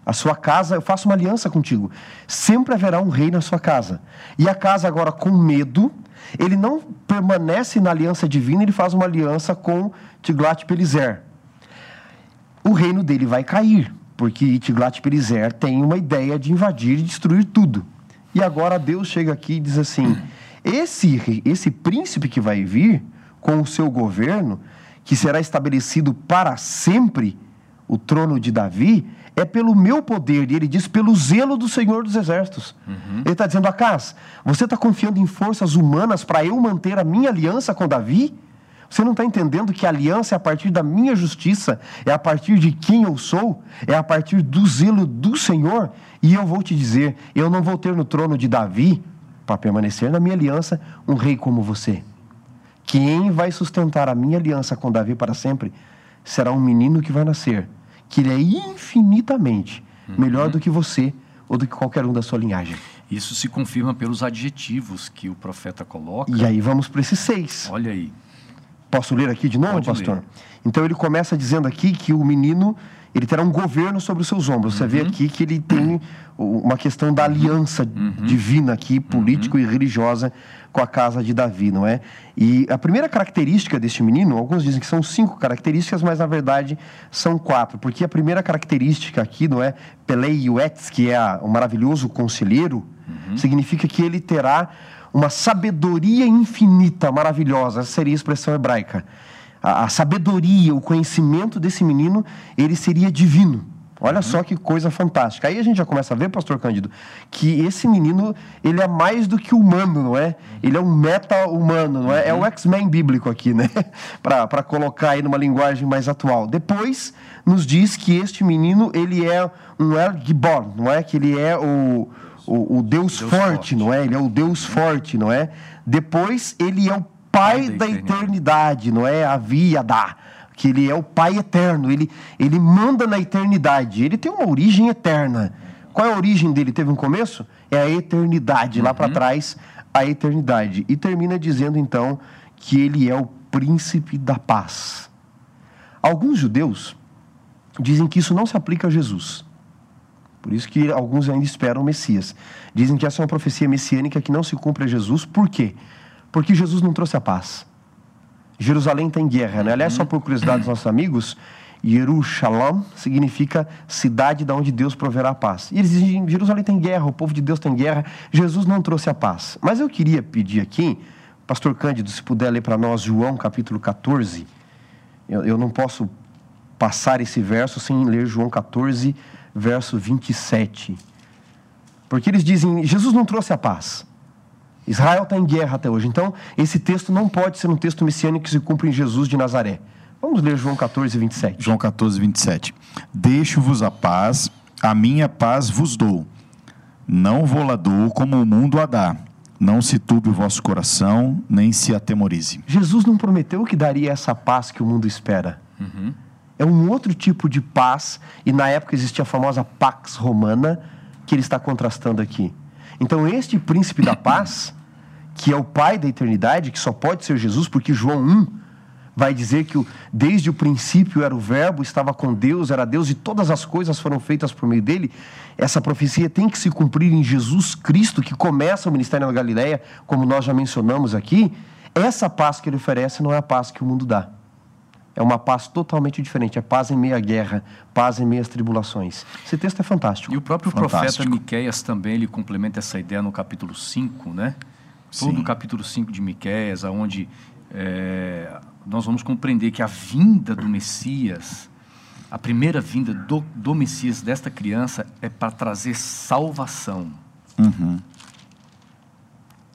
A sua casa, eu faço uma aliança contigo. Sempre haverá um rei na sua casa. E a casa agora com medo, ele não permanece na aliança divina, ele faz uma aliança com Tiglat-Pileser. O reino dele vai cair, porque Tiglat-Pileser tem uma ideia de invadir e destruir tudo. E agora Deus chega aqui e diz assim: esse, esse príncipe que vai vir com o seu governo, que será estabelecido para sempre, o trono de Davi, é pelo meu poder, e ele diz pelo zelo do Senhor dos Exércitos. Uhum. Ele está dizendo, Acas, você está confiando em forças humanas para eu manter a minha aliança com Davi? Você não está entendendo que a aliança é a partir da minha justiça, é a partir de quem eu sou, é a partir do zelo do Senhor? E eu vou te dizer: eu não vou ter no trono de Davi, para permanecer na minha aliança, um rei como você. Quem vai sustentar a minha aliança com Davi para sempre será um menino que vai nascer que ele é infinitamente uhum. melhor do que você ou do que qualquer um da sua linhagem. Isso se confirma pelos adjetivos que o profeta coloca. E aí vamos para esses seis. Olha aí. Posso ler aqui de novo, Pode pastor? Ler. Então ele começa dizendo aqui que o menino ele terá um governo sobre os seus ombros. Você vê uhum. aqui que ele tem uma questão da aliança uhum. divina aqui, político uhum. e religiosa com a casa de Davi, não é? E a primeira característica deste menino, alguns dizem que são cinco características, mas na verdade são quatro, porque a primeira característica aqui, não é? Peleiuetz, que é o maravilhoso conselheiro, uhum. significa que ele terá uma sabedoria infinita, maravilhosa, essa seria a expressão hebraica a, a sabedoria, o conhecimento desse menino, ele seria divino. Olha uhum. só que coisa fantástica. Aí a gente já começa a ver, pastor Cândido, que esse menino, ele é mais do que humano, não é? Ele é um meta-humano, não é? Uhum. É o X-Men bíblico aqui, né? Para colocar aí numa linguagem mais atual. Depois, nos diz que este menino, ele é um El Gibor, não é? Que ele é o, o, o Deus, Deus forte, forte, não é? Ele é o Deus forte, não é? Depois, ele é o Pai da, da eternidade, não é a via da que ele é o Pai eterno, ele, ele manda na eternidade, ele tem uma origem eterna. Qual é a origem dele? Teve um começo? É a eternidade, uhum. lá para trás, a eternidade. E termina dizendo então que ele é o príncipe da paz. Alguns judeus dizem que isso não se aplica a Jesus. Por isso que alguns ainda esperam o Messias. Dizem que essa é uma profecia messiânica que não se cumpre a Jesus. Por quê? Porque Jesus não trouxe a paz. Jerusalém está em guerra, né? Aliás, só por curiosidade dos nossos amigos, Jerusalém significa cidade da onde Deus proverá a paz. E eles dizem, Jerusalém tem guerra, o povo de Deus tem guerra, Jesus não trouxe a paz. Mas eu queria pedir aqui, pastor Cândido, se puder ler para nós João capítulo 14. Eu, eu não posso passar esse verso sem ler João 14, verso 27. Porque eles dizem, Jesus não trouxe a paz. Israel está em guerra até hoje. Então, esse texto não pode ser um texto messiânico que se cumpre em Jesus de Nazaré. Vamos ler João 14, 27. João 14, 27. Deixo-vos a paz, a minha paz vos dou. Não vou lá dou como o mundo a dá. Não se turbe o vosso coração, nem se atemorize. Jesus não prometeu que daria essa paz que o mundo espera. Uhum. É um outro tipo de paz, e na época existia a famosa Pax Romana, que ele está contrastando aqui. Então, este príncipe da paz, que é o pai da eternidade, que só pode ser Jesus, porque João 1 vai dizer que desde o princípio era o Verbo, estava com Deus, era Deus e todas as coisas foram feitas por meio dele. Essa profecia tem que se cumprir em Jesus Cristo, que começa o ministério na Galileia, como nós já mencionamos aqui. Essa paz que ele oferece não é a paz que o mundo dá. É uma paz totalmente diferente. É paz em meio à guerra, paz em meio às tribulações. Esse texto é fantástico. E o próprio fantástico. profeta Miqueias também ele complementa essa ideia no capítulo 5, né? Todo o capítulo 5 de Miqueias, onde é, nós vamos compreender que a vinda do Messias, a primeira vinda do, do Messias, desta criança, é para trazer salvação. Uhum.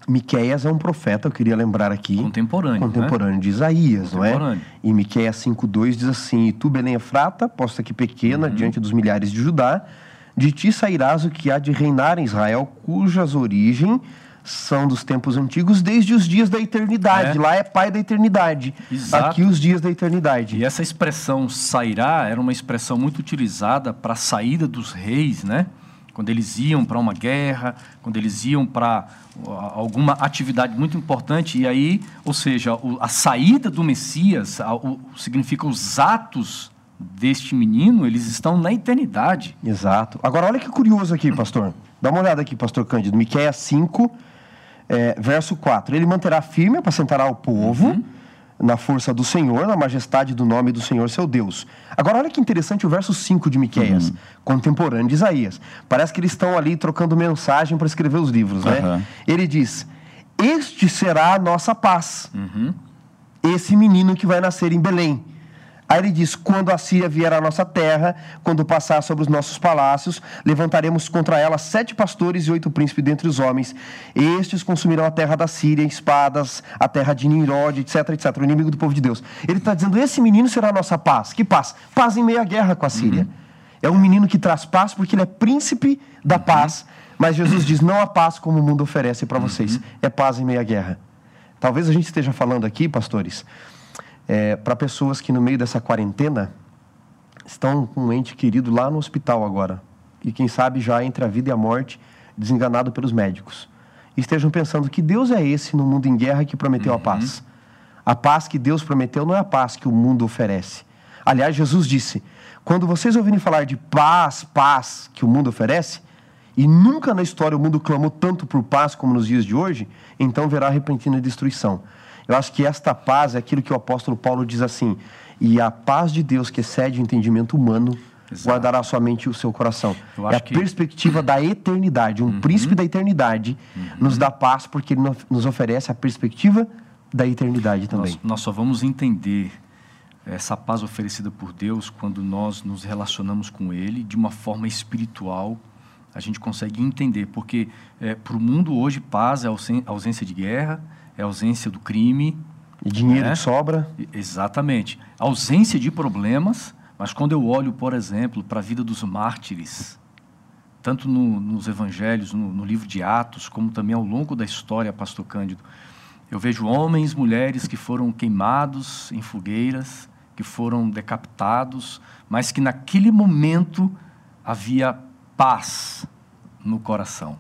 Miqueias é um profeta, eu queria lembrar aqui. Contemporâneo. Contemporâneo né? de Isaías, não é? E Miqueias 5,2 diz assim: E tu, Belém Efrata, posta aqui pequena, uhum. diante dos milhares de Judá, de ti sairás o que há de reinar em Israel, cujas origens são dos tempos antigos, desde os dias da eternidade. É. Lá é pai da eternidade. Exato. Aqui os dias da eternidade. E essa expressão sairá era uma expressão muito utilizada para a saída dos reis, né? Quando eles iam para uma guerra, quando eles iam para alguma atividade muito importante, e aí, ou seja, a saída do Messias o- significa os atos deste menino, eles estão na eternidade. Exato. Agora, olha que curioso aqui, pastor. Dá uma olhada aqui, pastor Cândido. Miqueias 5, é, verso 4. Ele manterá firme, apacentará o povo na força do Senhor, na majestade do nome do Senhor, seu Deus. Agora, olha que interessante o verso 5 de Miqueias, contemporâneo de Isaías. Parece que eles estão ali trocando mensagem para escrever os livros, né? Aham. Ele diz, este será a nossa paz. Esse menino que vai nascer em Belém. Aí ele diz: quando a Síria vier à nossa terra, quando passar sobre os nossos palácios, levantaremos contra ela sete pastores e oito príncipes dentre os homens. Estes consumirão a terra da Síria, espadas, a terra de Nimrod, etc, etc, o inimigo do povo de Deus. Ele está dizendo: esse menino será a nossa paz. Que paz? Paz em meio à guerra com a Síria. É um menino que traz paz porque ele é príncipe da paz. Mas Jesus diz: não há paz como o mundo oferece para vocês. É paz em meio à guerra. Talvez a gente esteja falando aqui, pastores, para pessoas que no meio dessa quarentena estão com um ente querido lá no hospital agora. E quem sabe já entre a vida e a morte, desenganado pelos médicos. E estejam pensando que Deus é esse no mundo em guerra que prometeu a paz. A paz que Deus prometeu não é a paz que o mundo oferece. Aliás, Jesus disse: quando vocês ouvirem falar de paz, paz que o mundo oferece, e nunca na história o mundo clamou tanto por paz como nos dias de hoje, então verá repentina destruição. Eu acho que esta paz é aquilo que o apóstolo Paulo diz assim: e a paz de Deus que excede o entendimento humano Exato. guardará somente o seu coração. É a que- Uhum. perspectiva da eternidade. Um príncipe da eternidade nos dá paz porque ele no- nos oferece a perspectiva da eternidade também. Nós, nós só vamos entender essa paz oferecida por Deus quando nós nos relacionamos com Ele de uma forma espiritual. A gente consegue entender, porque para o mundo hoje, paz é ausência de guerra, é ausência do crime. E dinheiro É. que sobra. Exatamente. Ausência de problemas, mas quando eu olho, por exemplo, para a vida dos mártires, tanto no- nos evangelhos, no, no livro de Atos, como também ao longo da história, Pastor Cândido, eu vejo homens, mulheres que foram queimados em fogueiras, que foram decapitados, mas que naquele momento havia paz no coração.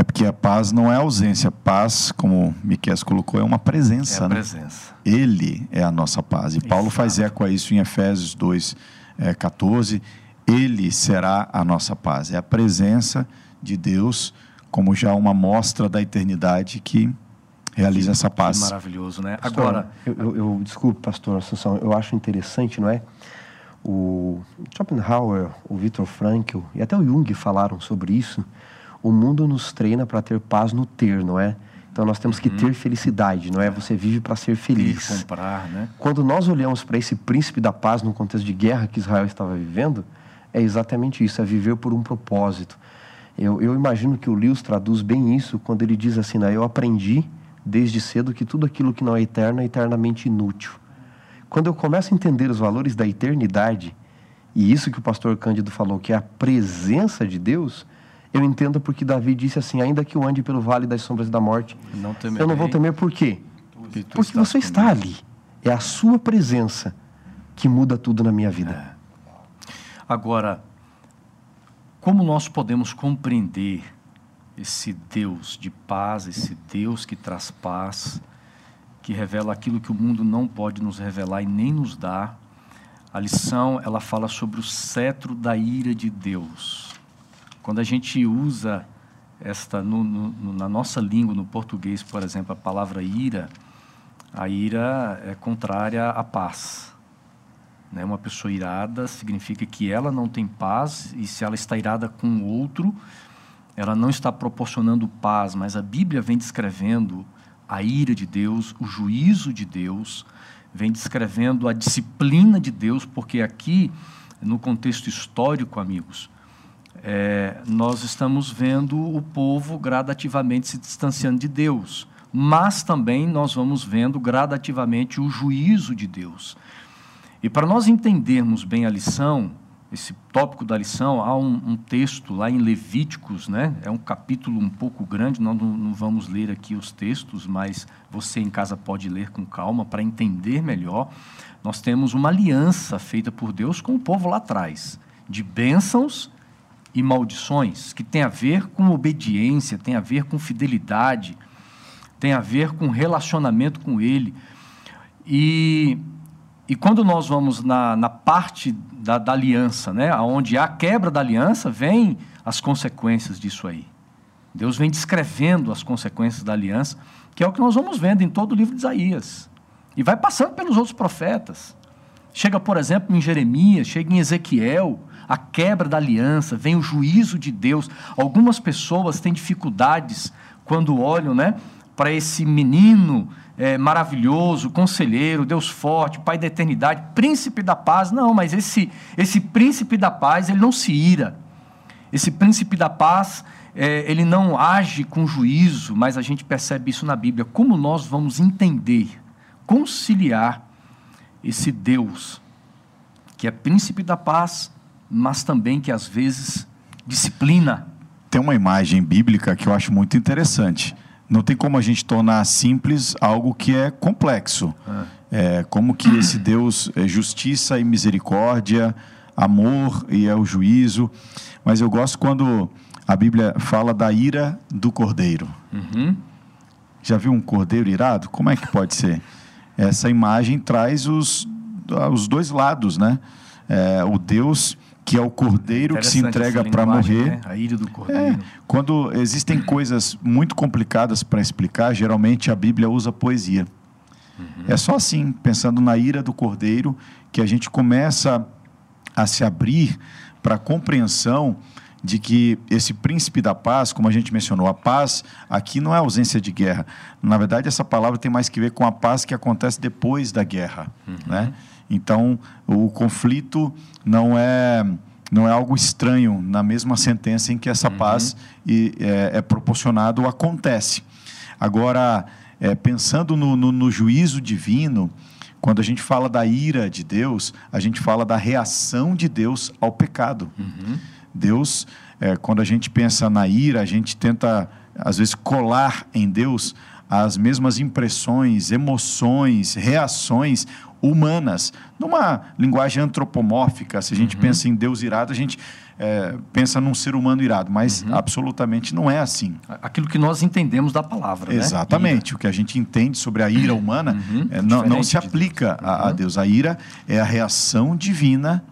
É porque a paz não é ausência. Paz, como Miquel colocou, é uma É presença. a né? presença. Ele é a nossa paz. E Paulo faz eco a isso em Efésios 2, eh, 14. Ele será a nossa paz. É a presença de Deus como já uma mostra da eternidade que realiza essa Que paz. maravilhoso, né? Pastor, Agora, eu, eu, eu- desculpe, pastor Assunção, eu acho interessante, não é? O Schopenhauer, o Viktor Frankl e até o Jung falaram sobre isso. O mundo nos treina para ter paz no ter, não é? Então nós temos que ter felicidade, não é? Você vive para ser feliz. comprar, né? Quando nós olhamos para esse príncipe da paz no contexto de guerra que Israel estava vivendo, é exatamente isso, é viver por um propósito. Eu, eu imagino que o Lewis traduz bem isso quando ele diz assim, né, eu aprendi desde cedo que tudo aquilo que não é eterno é eternamente inútil. Quando eu começo a entender os valores da eternidade, e isso que o pastor Cândido falou, que é a presença de Deus, eu entendo porque Davi disse assim, ainda que eu ande pelo vale das sombras da morte, Não eu não vou temer por quê? porque Porque você está comigo. ali. É a sua presença que muda tudo na minha vida. Agora, como nós podemos compreender esse Deus de paz, esse Deus que traz paz, que revela aquilo que o mundo não pode nos revelar e nem nos dá? A lição, ela fala sobre o cetro da ira de Deus. Quando a gente usa esta no- no- na nossa língua, no português, por exemplo, a palavra ira, a ira é contrária à paz. Né? Uma pessoa irada significa que ela não tem paz e se ela está irada com o outro, ela não está proporcionando paz, mas a Bíblia vem descrevendo a ira de Deus, o juízo de Deus, vem descrevendo a disciplina de Deus, porque aqui, no contexto histórico, amigos, é, nós estamos vendo o povo gradativamente se distanciando de Deus, mas também nós vamos vendo gradativamente o juízo de Deus. E para nós entendermos bem a lição, esse tópico da lição, há um, um, texto lá em Levíticos, né? É um capítulo um pouco grande, nós não, não, vamos ler aqui os textos, mas você em casa pode ler com calma para entender melhor. Nós temos uma aliança feita por Deus com o povo lá atrás, de bênçãos e maldições, que tem a ver com obediência, tem a ver com fidelidade, tem a ver com relacionamento com Ele. E e quando nós vamos na, na parte da, da, aliança, né, onde há quebra da aliança, vem as consequências disso aí. Deus vem descrevendo as consequências da aliança, que é o que nós vamos vendo em todo o livro de Isaías. E vai passando pelos outros profetas. Chega, por exemplo, em Jeremias, chega em Ezequiel, a quebra da aliança, vem o juízo de Deus. Algumas pessoas têm dificuldades quando olham né, para esse menino é, maravilhoso, conselheiro, Deus forte, Pai da eternidade, príncipe da paz. Não, mas esse, esse príncipe da paz, ele não se ira. Esse príncipe da paz, é, ele não age com juízo, mas a gente percebe isso na Bíblia. Como nós vamos entender, conciliar esse Deus, que é príncipe da paz, mas também que às vezes disciplina. Tem uma imagem bíblica que eu acho muito interessante não tem como a gente tornar simples algo que é complexo. É, como que esse Deus é justiça e misericórdia, amor e é o juízo. Mas eu gosto quando a Bíblia fala da ira do cordeiro. Uhum. Já viu um cordeiro irado? Como é que pode ser? Essa imagem traz os, os dois lados, né? É, o Deus que é o cordeiro que se entrega para morrer. Né? A ira do cordeiro. É, quando existem coisas muito complicadas para explicar, geralmente a Bíblia usa poesia. Uhum. É só assim, pensando na ira do cordeiro, que a gente começa a se abrir para a compreensão de que esse príncipe da paz, como a gente mencionou, a paz aqui não é ausência de guerra. Na verdade, essa palavra tem mais que ver com a paz que acontece depois da guerra, uhum. né? Então, o conflito não é não é algo estranho na mesma sentença em que essa uhum. paz é, é proporcionado acontece. Agora, é, pensando no, no, no, juízo divino, quando a gente fala da ira de Deus, a gente fala da reação de Deus ao pecado. Uhum. Deus, é, quando a gente pensa na ira, a gente tenta, às vezes, colar em Deus as mesmas impressões, emoções, reações humanas, numa linguagem antropomórfica. Se a gente uhum. pensa em Deus irado, a gente é, pensa num ser humano irado, mas uhum. absolutamente não é assim. Aquilo que nós entendemos da palavra. Né? Exatamente. Né? O que a gente entende sobre a ira humana uhum. é, não, não, se aplica de a, a, uhum. Deus. A ira é a reação divina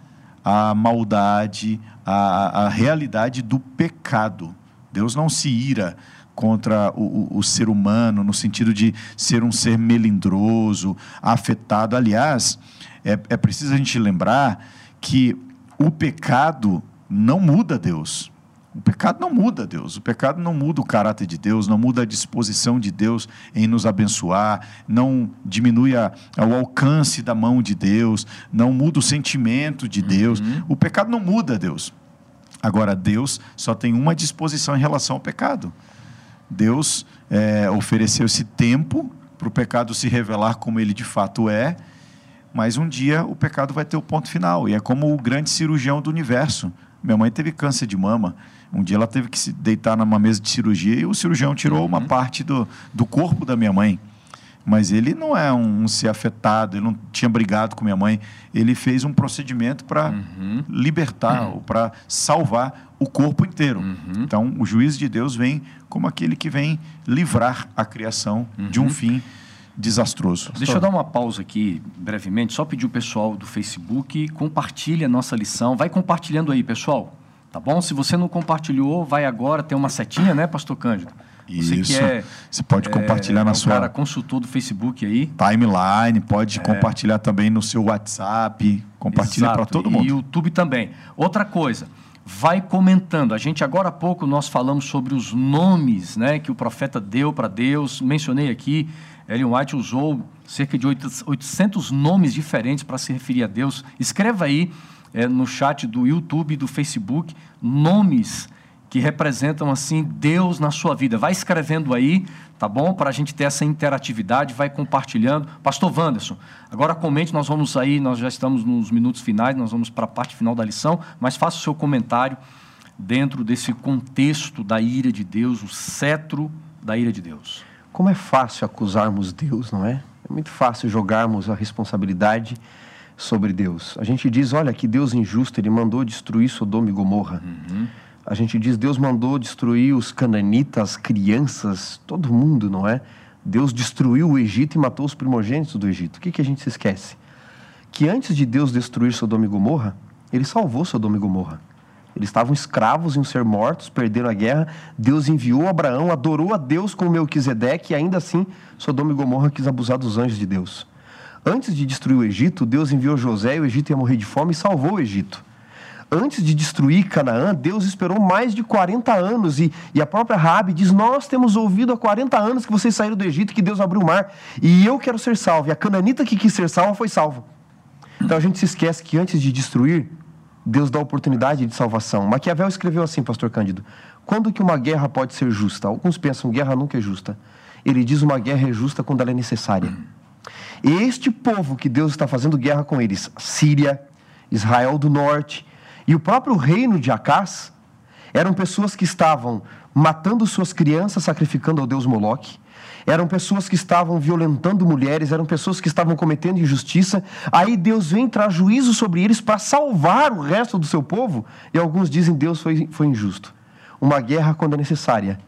à maldade, à, à realidade do pecado. Deus não se ira contra o, o, o, ser humano, no sentido de ser um ser melindroso, afetado. Aliás, é, é preciso a gente lembrar que o pecado não muda Deus. O pecado não muda Deus, o pecado não muda o caráter de Deus, não muda a disposição de Deus em nos abençoar, não diminui a, o alcance da mão de Deus, não muda o sentimento de Deus. Uhum. O pecado não muda Deus. Agora, Deus só tem uma disposição em relação ao pecado. Deus é, ofereceu esse tempo para o pecado se revelar como ele de fato é, mas um dia o pecado vai ter o ponto final. E é como o grande cirurgião do universo. Minha mãe teve câncer de mama. Um dia ela teve que se deitar numa mesa de cirurgia e o cirurgião tirou uhum. uma parte do, do corpo da minha mãe mas ele não é um, um ser afetado, ele não tinha brigado com minha mãe. Ele fez um procedimento para uhum. libertar, uhum. ou para salvar o corpo inteiro. Uhum. Então, o juízo de Deus vem como aquele que vem livrar a criação de um uhum. fim desastroso. Deixa eu dar uma pausa aqui, brevemente, só pedir o pessoal do Facebook, compartilhe a nossa lição. Vai compartilhando aí, pessoal. Tá bom? Se você não compartilhou, vai agora, tem uma setinha, né, Pastor Cândido? Você Isso. é, você pode é, compartilhar na é sua cara consultor do Facebook aí. Timeline, pode é. compartilhar também no seu WhatsApp, compartilha para todo mundo. E YouTube também. Outra coisa, vai comentando. A gente agora há pouco nós falamos sobre os nomes, né, que o profeta deu para Deus. Mencionei aqui, Ellen White usou cerca de 800 nomes diferentes para se referir a Deus. Escreva aí é, no chat do YouTube e do Facebook nomes que representam assim Deus na sua vida. Vai escrevendo aí, tá bom? Para a gente ter essa interatividade, vai compartilhando. Pastor Wanderson, agora comente, nós vamos aí, nós já estamos nos minutos finais, nós vamos para a parte final da lição, mas faça o seu comentário dentro desse contexto da ira de Deus, o cetro da ira de Deus. Como é fácil acusarmos Deus, não é? É muito fácil jogarmos a responsabilidade sobre Deus. A gente diz, olha, que Deus injusto, ele mandou destruir Sodoma e Gomorra. Uhum. A gente diz, Deus mandou destruir os cananitas, crianças, todo mundo, não é? Deus destruiu o Egito e matou os primogênitos do Egito. O que, que a gente se esquece? Que antes de Deus destruir Sodoma e Gomorra, ele salvou Sodoma e Gomorra. Eles estavam escravos, iam ser mortos, perderam a guerra. Deus enviou Abraão, adorou a Deus com Melquisedeque e ainda assim Sodoma e Gomorra quis abusar dos anjos de Deus. Antes de destruir o Egito, Deus enviou José e o Egito ia morrer de fome e salvou o Egito. Antes de destruir Canaã, Deus esperou mais de 40 anos e, e a própria Rabi diz: Nós temos ouvido há 40 anos que vocês saíram do Egito, que Deus abriu o mar e eu quero ser salvo. E a cananita que quis ser salva foi salva. Então a gente se esquece que antes de destruir, Deus dá oportunidade de salvação. Maquiavel escreveu assim, pastor Cândido: Quando que uma guerra pode ser justa? Alguns pensam guerra nunca é justa. Ele diz uma guerra é justa quando ela é necessária. E este povo que Deus está fazendo guerra com eles, Síria, Israel do Norte e o próprio reino de Acás, eram pessoas que estavam matando suas crianças, sacrificando ao deus Moloque, eram pessoas que estavam violentando mulheres, eram pessoas que estavam cometendo injustiça. Aí Deus vem traz juízo sobre eles para salvar o resto do seu povo. E alguns dizem Deus foi, foi injusto. Uma guerra, quando é necessária,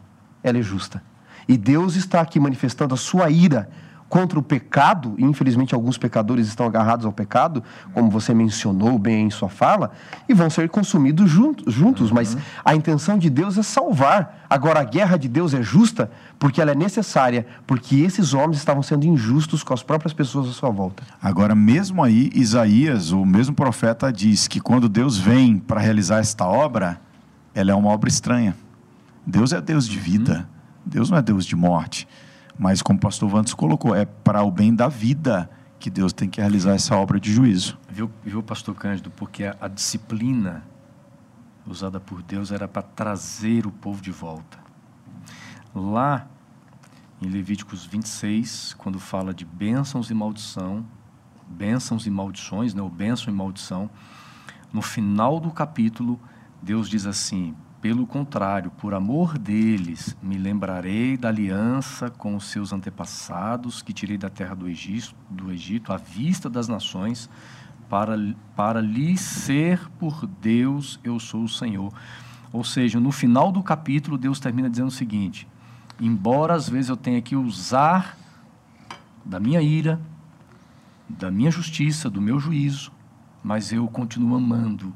ela é justa. E Deus está aqui manifestando a sua ira contra o pecado, e infelizmente alguns pecadores estão agarrados ao pecado, como você mencionou bem em sua fala, e vão ser consumidos juntos, juntos. Uhum. Mas a intenção de Deus é salvar. Agora, a guerra de Deus é justa porque ela é necessária, porque esses homens estavam sendo injustos com as próprias pessoas à sua volta. Agora, mesmo aí, Isaías, o mesmo profeta, diz que quando Deus vem para realizar esta obra, ela é uma obra estranha. Deus é Deus de vida, uhum. Deus não é Deus de morte. Mas, como o pastor Vantos colocou, é para o bem da vida que Deus tem que realizar essa obra de juízo. Viu, viu pastor Cândido? Porque a, a disciplina usada por Deus era para trazer o povo de volta. Lá em Levíticos 26, quando fala de bênçãos e maldição, bênçãos e maldições, né, ou bênção e maldição, no final do capítulo, Deus diz assim: pelo contrário, por amor deles, me lembrarei da aliança com os seus antepassados que tirei da terra do Egito, do Egito à vista das nações, para, para lhe ser por Deus, eu sou o Senhor. Ou seja, no final do capítulo, Deus termina dizendo o seguinte: embora às vezes eu tenha que usar da minha ira, da minha justiça, do meu juízo, mas eu continuo amando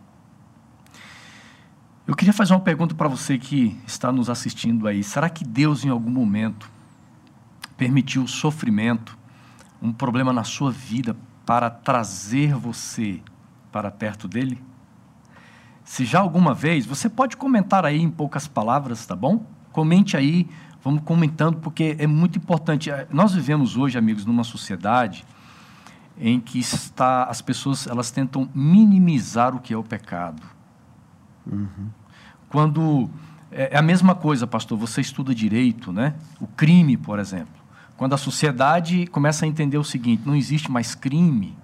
eu queria fazer uma pergunta para você que está nos assistindo aí. Será que Deus, em algum momento, permitiu sofrimento, um problema na sua vida, para trazer você para perto dele? Se já alguma vez, você pode comentar aí em poucas palavras, tá bom? Comente aí, vamos comentando, porque é muito importante. Nós vivemos hoje, amigos, numa sociedade em que está, as pessoas elas tentam minimizar o que é o pecado Uhum. Quando é, é a mesma coisa, pastor, você estuda direito, né? O crime, por exemplo. Quando a sociedade começa a entender o seguinte: não existe mais crime,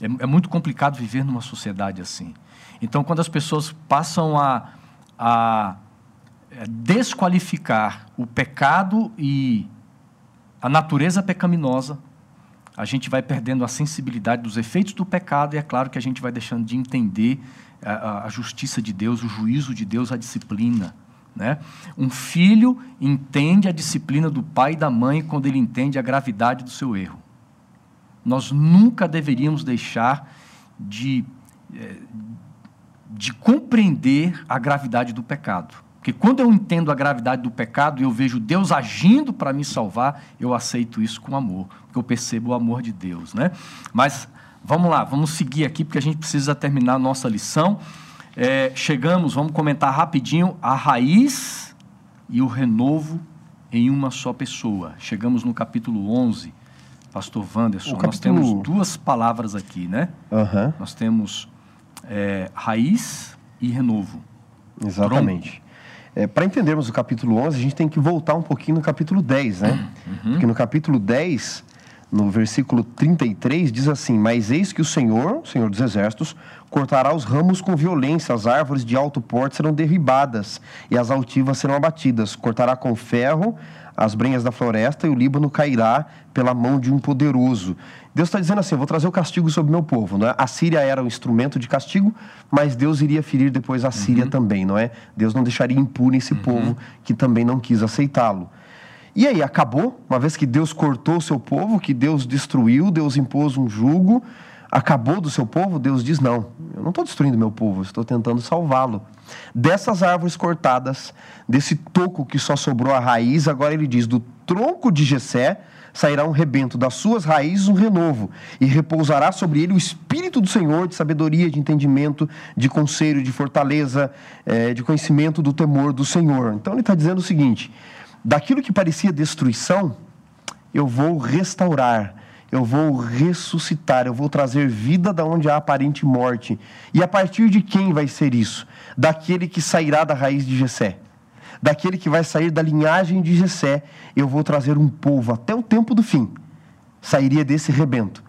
é, é muito complicado viver numa sociedade assim. Então, quando as pessoas passam a, a é, desqualificar o pecado e a natureza pecaminosa, a gente vai perdendo a sensibilidade dos efeitos do pecado e é claro que a gente vai deixando de entender a, a justiça de Deus, o juízo de Deus, a disciplina. Né? Um filho entende a disciplina do pai e da mãe quando ele entende a gravidade do seu erro. Nós nunca deveríamos deixar de, eh, de compreender a gravidade do pecado. Porque quando eu entendo a gravidade do pecado e eu vejo Deus agindo para me salvar, eu aceito isso com amor, porque eu percebo o amor de Deus. Né? Mas Vamos lá, vamos seguir aqui porque a gente precisa terminar a nossa lição. É, chegamos, vamos comentar rapidinho a raiz e o renovo em uma só pessoa. Chegamos no capítulo 11, Pastor Wanderson. Capítulo... Nós temos duas palavras aqui, né? Uhum. Nós temos é, raiz e renovo. Exatamente. É, Para entendermos o capítulo 11, a gente tem que voltar um pouquinho no capítulo 10, né? Uhum. Porque no capítulo 10, no versículo 33, diz assim: Mas eis que o Senhor, o Senhor dos Exércitos, cortará os ramos com violência, as árvores de alto porte serão derribadas e as altivas serão abatidas. Cortará com ferro as brenhas da floresta e o Líbano cairá pela mão de um poderoso. Deus está dizendo assim: eu vou trazer o castigo sobre meu povo. Não é? A Síria era um instrumento de castigo, mas Deus iria ferir depois a Síria também, não é? Deus não deixaria impune esse povo que também não quis aceitá-lo. E aí, acabou, uma vez que Deus cortou o seu povo, que Deus destruiu, Deus impôs um jugo, acabou do seu povo, Deus diz: não, eu não estou destruindo meu povo, estou tentando salvá-lo. Dessas árvores cortadas, desse toco que só sobrou a raiz, agora ele diz: do tronco de Jessé sairá um rebento, das suas raízes um renovo, e repousará sobre ele o Espírito do Senhor, de sabedoria, de entendimento, de conselho, de fortaleza, eh, de conhecimento do temor do Senhor. Então ele está dizendo o seguinte: daquilo que parecia destruição, eu vou restaurar, eu vou ressuscitar, eu vou trazer vida da onde há aparente morte. E a partir de quem vai ser isso? Daquele que sairá da raiz de Jessé. Daquele que vai sair da linhagem de Jessé, eu vou trazer um povo até o tempo do fim. Sairia desse rebento.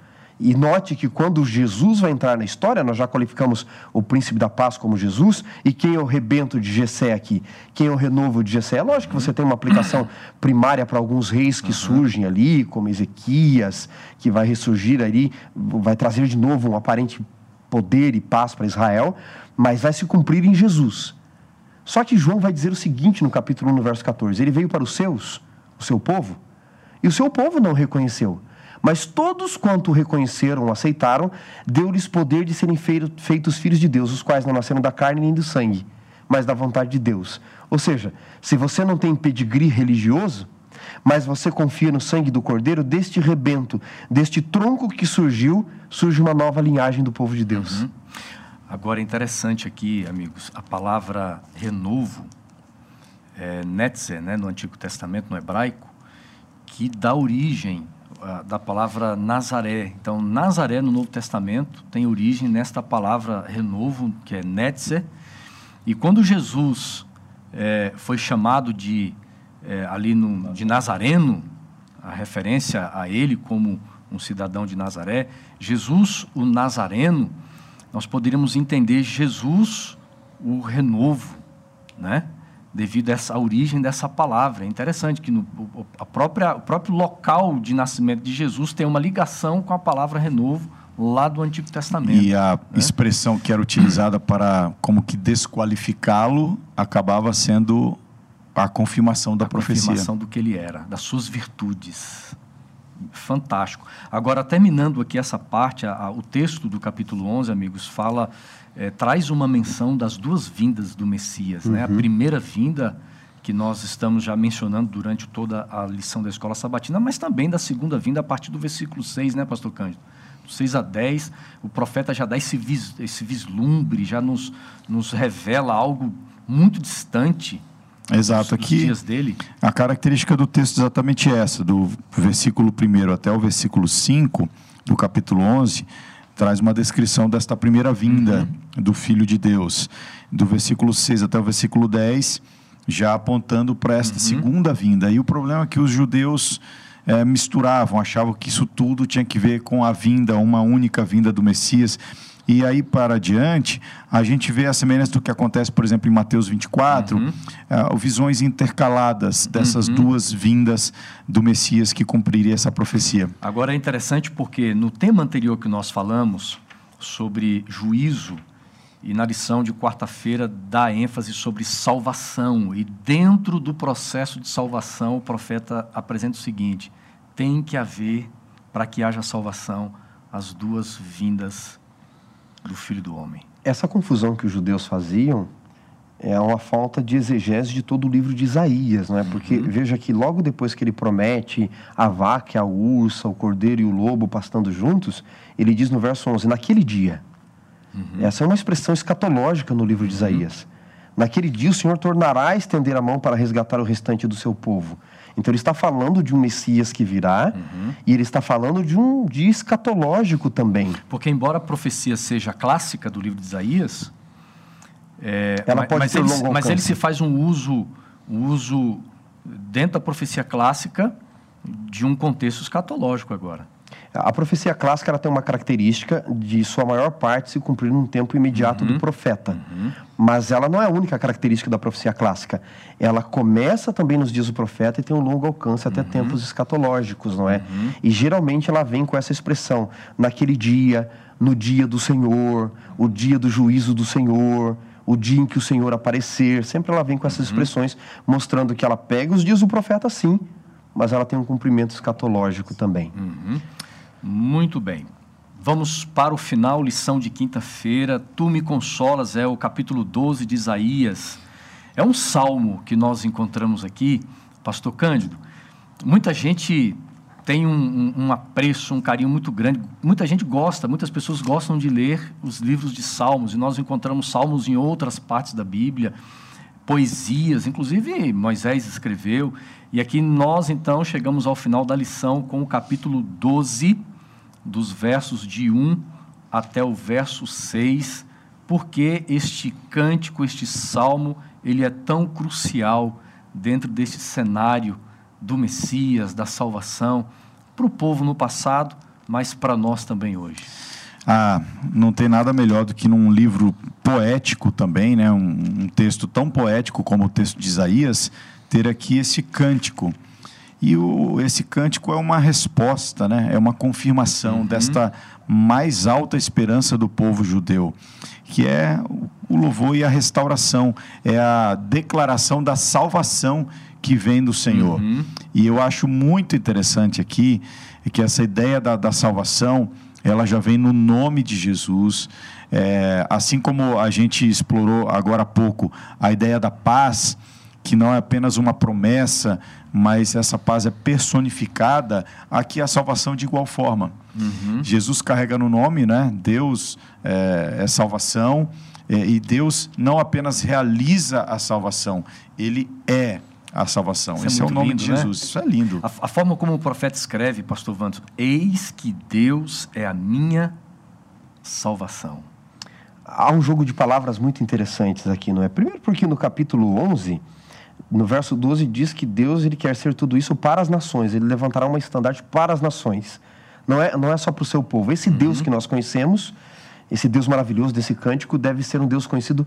E note que quando Jesus vai entrar na história, nós já qualificamos o príncipe da paz como Jesus, e quem é o rebento de Jessé aqui? Quem é o renovo de Jessé? É lógico que você tem uma aplicação primária para alguns reis que surgem ali, como Ezequias, que vai ressurgir ali, vai trazer de novo um aparente poder e paz para Israel, mas vai se cumprir em Jesus. Só que João vai dizer o seguinte no capítulo 1, no verso 14: Ele veio para os seus, o seu povo, e o seu povo não o reconheceu. Mas todos quanto reconheceram, aceitaram, deu-lhes poder de serem feito- feitos filhos de Deus, os quais não nasceram da carne nem do sangue, mas da vontade de Deus. Ou seja, se você não tem pedigree religioso, mas você confia no sangue do Cordeiro, deste rebento, deste tronco que surgiu, surge uma nova linhagem do povo de Deus. Agora é interessante aqui, amigos, a palavra renovo, é, netzer, né, no Antigo Testamento, no hebraico, que dá origem da palavra Nazaré. Então, Nazaré no Novo Testamento tem origem nesta palavra renovo, que é netzer. E quando Jesus eh, foi chamado de eh, ali no, de Nazareno, a referência a ele como um cidadão de Nazaré, Jesus, o Nazareno, nós poderíamos entender Jesus, o renovo, né? Devido a essa a origem dessa palavra. É interessante que no, o- a própria, o próprio local de nascimento de Jesus tem uma ligação com a palavra renovo lá do Antigo Testamento. E a expressão que era utilizada para como que desqualificá-lo acabava sendo a confirmação da a profecia. confirmação do que ele era, das suas virtudes. Fantástico. Agora, terminando aqui essa parte, a- a- o texto do capítulo 11, amigos, fala, eh, traz uma menção das duas vindas do Messias. Né? A primeira vinda, que nós estamos já mencionando durante toda a lição da escola sabatina, mas também da segunda vinda a partir do versículo 6, né, pastor Cândido? Do 6 a 10, o profeta já dá esse, vis, esse vislumbre, já nos, nos revela algo muito distante Exato, dos, dos aqui a característica do texto é exatamente essa, do versículo 1 até o versículo 5 do capítulo 11, traz uma descrição desta primeira vinda do Filho de Deus. Do versículo 6 até o versículo 10, já apontando para esta segunda vinda. E o problema é que os judeus eh, misturavam, achavam que isso tudo tinha que ver com a vinda, uma única vinda do Messias. E aí para adiante, a gente vê a semelhança do que acontece, por exemplo, em Mateus 24, ah, visões intercaladas dessas duas vindas do Messias que cumpriria essa profecia. Agora é interessante porque no tema anterior que nós falamos sobre juízo e na lição de quarta-feira dá ênfase sobre salvação e dentro do processo de salvação o profeta apresenta o seguinte: tem que haver para que haja salvação as duas vindas do Filho do Homem. Essa confusão que os judeus faziam é uma falta de exegese de todo o livro de Isaías, não é? Porque veja que logo depois que ele promete a vaca, a ursa, o cordeiro e o lobo pastando juntos, ele diz no verso 11: naquele dia. Essa é uma expressão escatológica no livro de Isaías. Naquele dia o Senhor tornará a estender a mão para resgatar o restante do seu povo. Então ele está falando de um Messias que virá e ele está falando de um dia escatológico também. Porque, embora a profecia seja clássica do livro de Isaías, É, Ela pode mas, ter ele, longo mas ele se faz um uso, um uso dentro da profecia clássica de um contexto escatológico agora. A profecia clássica ela tem uma característica de sua maior parte se cumprir num tempo imediato uhum. do profeta. Uhum. Mas ela não é a única característica da profecia clássica. Ela começa também nos dias do profeta e tem um longo alcance até uhum. tempos escatológicos, não é? Uhum. E geralmente ela vem com essa expressão: naquele dia, no dia do Senhor, o dia do juízo do Senhor, o dia em que o Senhor aparecer. Sempre ela vem com essas uhum. expressões mostrando que ela pega os dias do profeta sim, mas ela tem um cumprimento escatológico também. Uhum. Muito bem. Vamos para o final, lição de quinta-feira. Tu me consolas, é o capítulo 12 de Isaías. É um salmo que nós encontramos aqui, Pastor Cândido. Muita gente tem um, um, um, apreço, um carinho muito grande. Muita gente gosta, muitas pessoas gostam de ler os livros de salmos, e nós encontramos salmos em outras partes da Bíblia, poesias, inclusive Moisés escreveu. E aqui nós então chegamos ao final da lição com o capítulo 12 dos versos de 1 até o verso 6, porque este cântico, este salmo, ele é tão crucial dentro deste cenário do Messias, da salvação, para o povo no passado, mas para nós também hoje. Ah, não tem nada melhor do que num livro poético também, né? um, um texto tão poético como o texto de Isaías, ter aqui esse cântico e o, esse cântico é uma resposta, né? é uma confirmação uhum. desta mais alta esperança do povo judeu, que é o louvor e a restauração, é a declaração da salvação que vem do Senhor. Uhum. E eu acho muito interessante aqui que essa ideia da, da salvação ela já vem no nome de Jesus. É, assim como a gente explorou agora há pouco a ideia da paz, que não é apenas uma promessa, mas essa paz é personificada, aqui a salvação de igual forma. Uhum. Jesus carrega no nome, né? Deus é, é salvação, é, e Deus não apenas realiza a salvação, ele é a salvação. Isso é Esse é, é o nome lindo, de né? Jesus. Né? Isso é lindo. A, a, forma como o profeta escreve, pastor Vantos, eis que Deus é a minha salvação. Há um jogo de palavras muito interessantes aqui, não é? Primeiro porque no capítulo 11 no verso 12 diz que Deus ele quer ser tudo isso para as nações, ele levantará uma estandarte para as nações. Não é, não é só para o seu povo. Esse uhum. Deus que nós conhecemos, esse Deus maravilhoso desse cântico, deve ser um Deus conhecido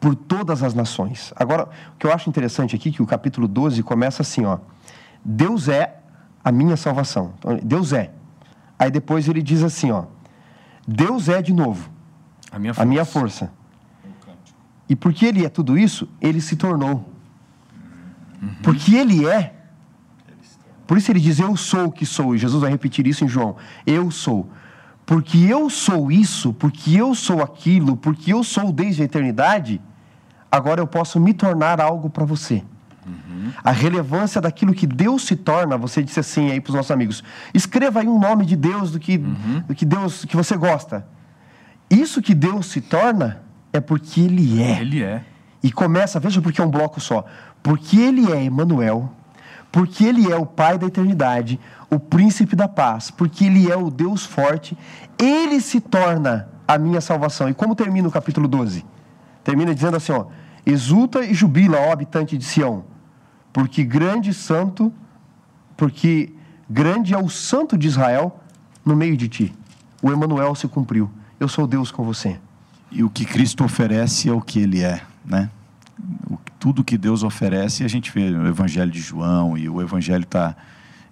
por todas as nações. Agora, o que eu acho interessante aqui, que o capítulo 12 começa assim, ó. Deus é a minha salvação. Então, Deus é. Aí depois ele diz assim, ó. Deus é de novo. A minha força. A minha força. E porque ele é tudo isso, ele se tornou. Uhum. Porque Ele é. Por isso ele diz: Eu sou o que sou. E Jesus vai repetir isso em João: Eu sou. Porque eu sou isso, porque eu sou aquilo, porque eu sou desde a eternidade, agora eu posso me tornar algo para você. Uhum. A relevância daquilo que Deus se torna, você disse assim aí para os nossos amigos: escreva aí um nome de Deus do que, uhum. do que Deus que você gosta. Isso que Deus se torna é porque Ele é. Ele é. E começa, veja porque é um bloco só. Porque ele é Emmanuel, porque ele é o Pai da eternidade, o príncipe da paz, porque ele é o Deus forte, ele se torna a minha salvação. E como termina o capítulo 12? Termina dizendo assim, ó: Exulta e jubila, ó habitante de Sião, porque grande santo, porque grande é o santo de Israel no meio de ti. O Emmanuel se cumpriu. Eu sou Deus com você. E o que Cristo oferece é o que ele é né? O, tudo que Deus oferece, a gente vê o Evangelho de João e o Evangelho está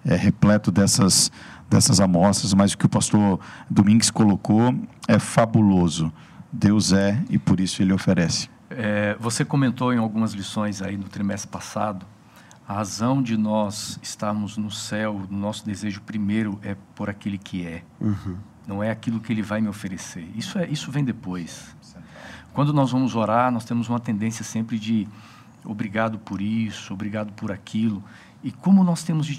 é, repleto dessas, dessas amostras, mas o que o pastor Domingues colocou é fabuloso. Deus é e por isso ele oferece. É, você comentou em algumas lições aí no trimestre passado, a razão de nós estarmos no céu, o nosso desejo primeiro é por aquele que é. Uhum. Não é aquilo que ele vai me oferecer. Isso, é, isso vem depois. Quando nós vamos orar, nós temos uma tendência sempre de obrigado por isso, obrigado por aquilo. E como nós temos,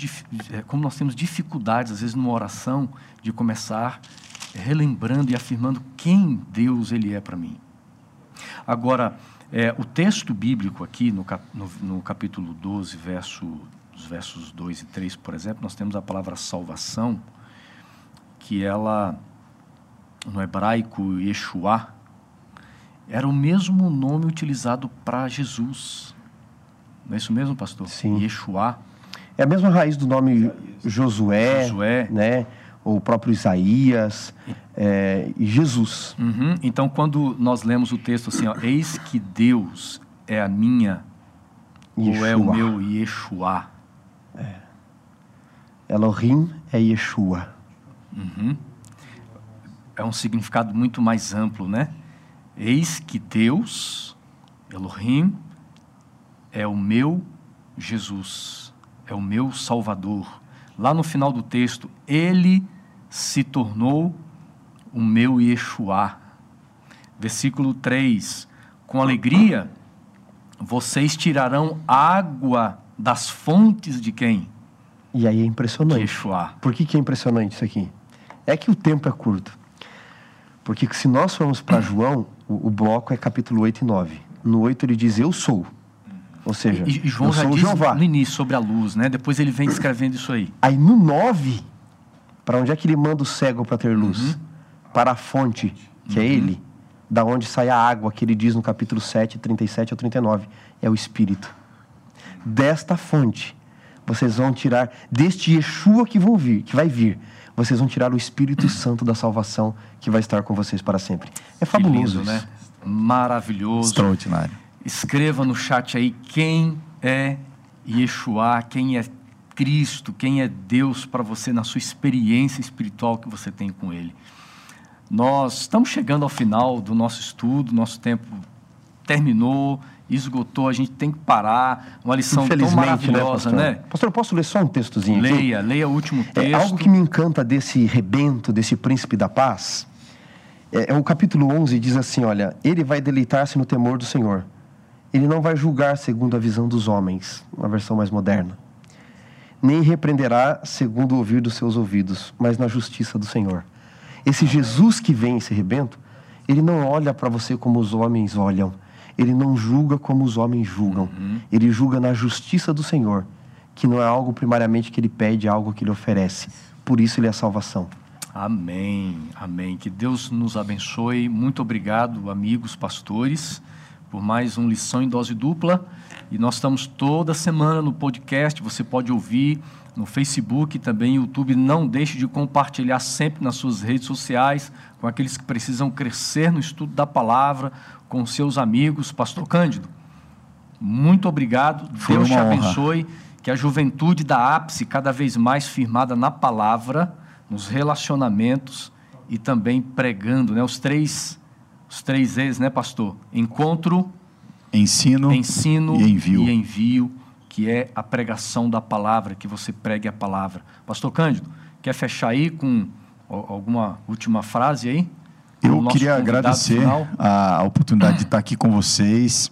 é, como nós temos dificuldades, às vezes, numa oração, de começar relembrando e afirmando quem Deus ele é para mim. Agora, é, o texto bíblico aqui, no, no, no capítulo 12, verso, os versos 2 e 3, por exemplo, nós temos a palavra salvação, que ela, no hebraico, Yeshua, era o mesmo nome utilizado para Jesus. Não é isso mesmo, pastor? Sim. Yeshua. É a mesma raiz do nome Josué, Josué. né? Ou o próprio Isaías é, e Jesus. Uhum. Então, quando nós lemos o texto assim, ó, eis que Deus é a minha, ou é o Yeshua. meu Yeshua. Elohim é Yeshua. É um significado muito mais amplo, né? Eis que Deus, Elohim, é o meu Jesus, é o meu Salvador. Lá no final do texto, ele se tornou o meu Yeshua. Versículo 3: Com alegria vocês tirarão água das fontes de quem? E aí é impressionante. Yeshua. Por que, que é impressionante isso aqui? É que o tempo é curto. Porque se nós formos para João, o, o bloco é capítulo 8 e 9. No 8 ele diz, eu sou. Ou seja, E, e João já diz Jeová. no início sobre a luz, né? Depois ele vem descrevendo isso aí. Aí no 9, para onde é que ele manda o cego para ter luz? Uhum. Para a fonte, que é ele, da onde sai a água, que ele diz no capítulo 7, 37 ao 39. É o Espírito. Desta fonte, vocês vão tirar, deste Yeshua que vão vir, que vai vir, vocês vão tirar o Espírito Santo da salvação que vai estar com vocês para sempre. É fabuloso, né? Maravilhoso. Extraordinário. Escreva no chat aí quem é Yeshua, quem é Cristo, quem é Deus para você na sua experiência espiritual que você tem com Ele. Nós estamos chegando ao final do nosso estudo, nosso tempo terminou, esgotou, a gente tem que parar. Uma lição tão Infelizmente, maravilhosa, né, né? pastor? Pastor, eu posso ler só um textozinho aqui? Leia, leia o último É, texto. algo que me encanta desse rebento, desse príncipe da paz, é, é o capítulo 11 diz assim, olha, ele vai deleitar-se no temor do Senhor. Ele não vai julgar segundo a visão dos homens, uma versão mais moderna. Nem repreenderá segundo o ouvir dos seus ouvidos, mas na justiça do Senhor. Esse Jesus que vem, esse rebento, ele não olha para você como os homens olham. Ele não julga como os homens julgam. Ele julga na justiça do Senhor, que não é algo primariamente que ele pede, é algo que ele oferece. Por isso ele é a salvação. Amém, amém. Que Deus nos abençoe. Muito obrigado, amigos pastores, por mais um lição em dose dupla. E nós estamos toda semana no podcast. Você pode ouvir no Facebook, também YouTube. Não deixe de compartilhar sempre nas suas redes sociais com aqueles que precisam crescer no estudo da palavra, com seus amigos. Pastor Cândido, muito obrigado. Foi Deus te uma honra. abençoe. Que a juventude da ápice cada vez mais firmada na palavra, nos relacionamentos e também pregando, né? Os três, os três E's, né, pastor? Encontro, Ensino, ensino e envio. e envio, que é a pregação da palavra, que você pregue a palavra. Pastor Cândido, quer fechar aí com al- alguma última frase aí? Eu queria agradecer final. a, a oportunidade de estar aqui com vocês.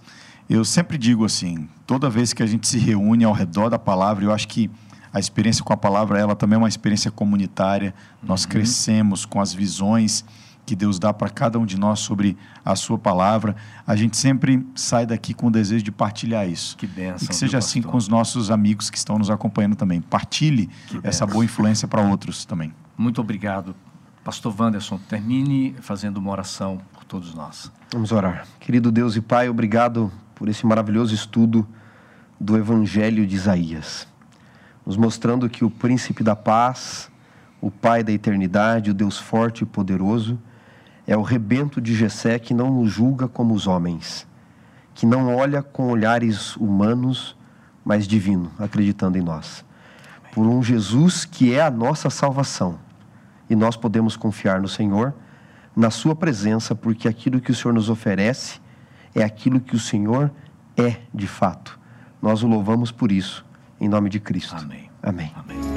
Eu sempre digo assim, toda vez que a gente se reúne ao redor da palavra, eu acho que a experiência com a palavra, ela também é uma experiência comunitária. Nós crescemos com as visões que Deus dá para cada um de nós sobre a sua palavra. A gente sempre sai daqui com o desejo de partilhar isso. Que bênção, E que seja assim com os nossos amigos que estão nos acompanhando também. Partilhe Que essa bênção. boa influência para outros também. Muito obrigado. Pastor Wanderson, termine fazendo uma oração por todos nós. Vamos orar. Querido Deus e Pai, obrigado por esse maravilhoso estudo do Evangelho de Isaías, nos mostrando que o príncipe da paz, o Pai da eternidade, o Deus forte e poderoso, é o rebento de Jessé que não nos julga como os homens, que não olha com olhares humanos, mas divino, acreditando em nós. Por um Jesus que é a nossa salvação. E nós podemos confiar no Senhor, na Sua presença, porque aquilo que o Senhor nos oferece é aquilo que o Senhor é de fato. Nós o louvamos por isso, em nome de Cristo. Amém. Amém. Amém.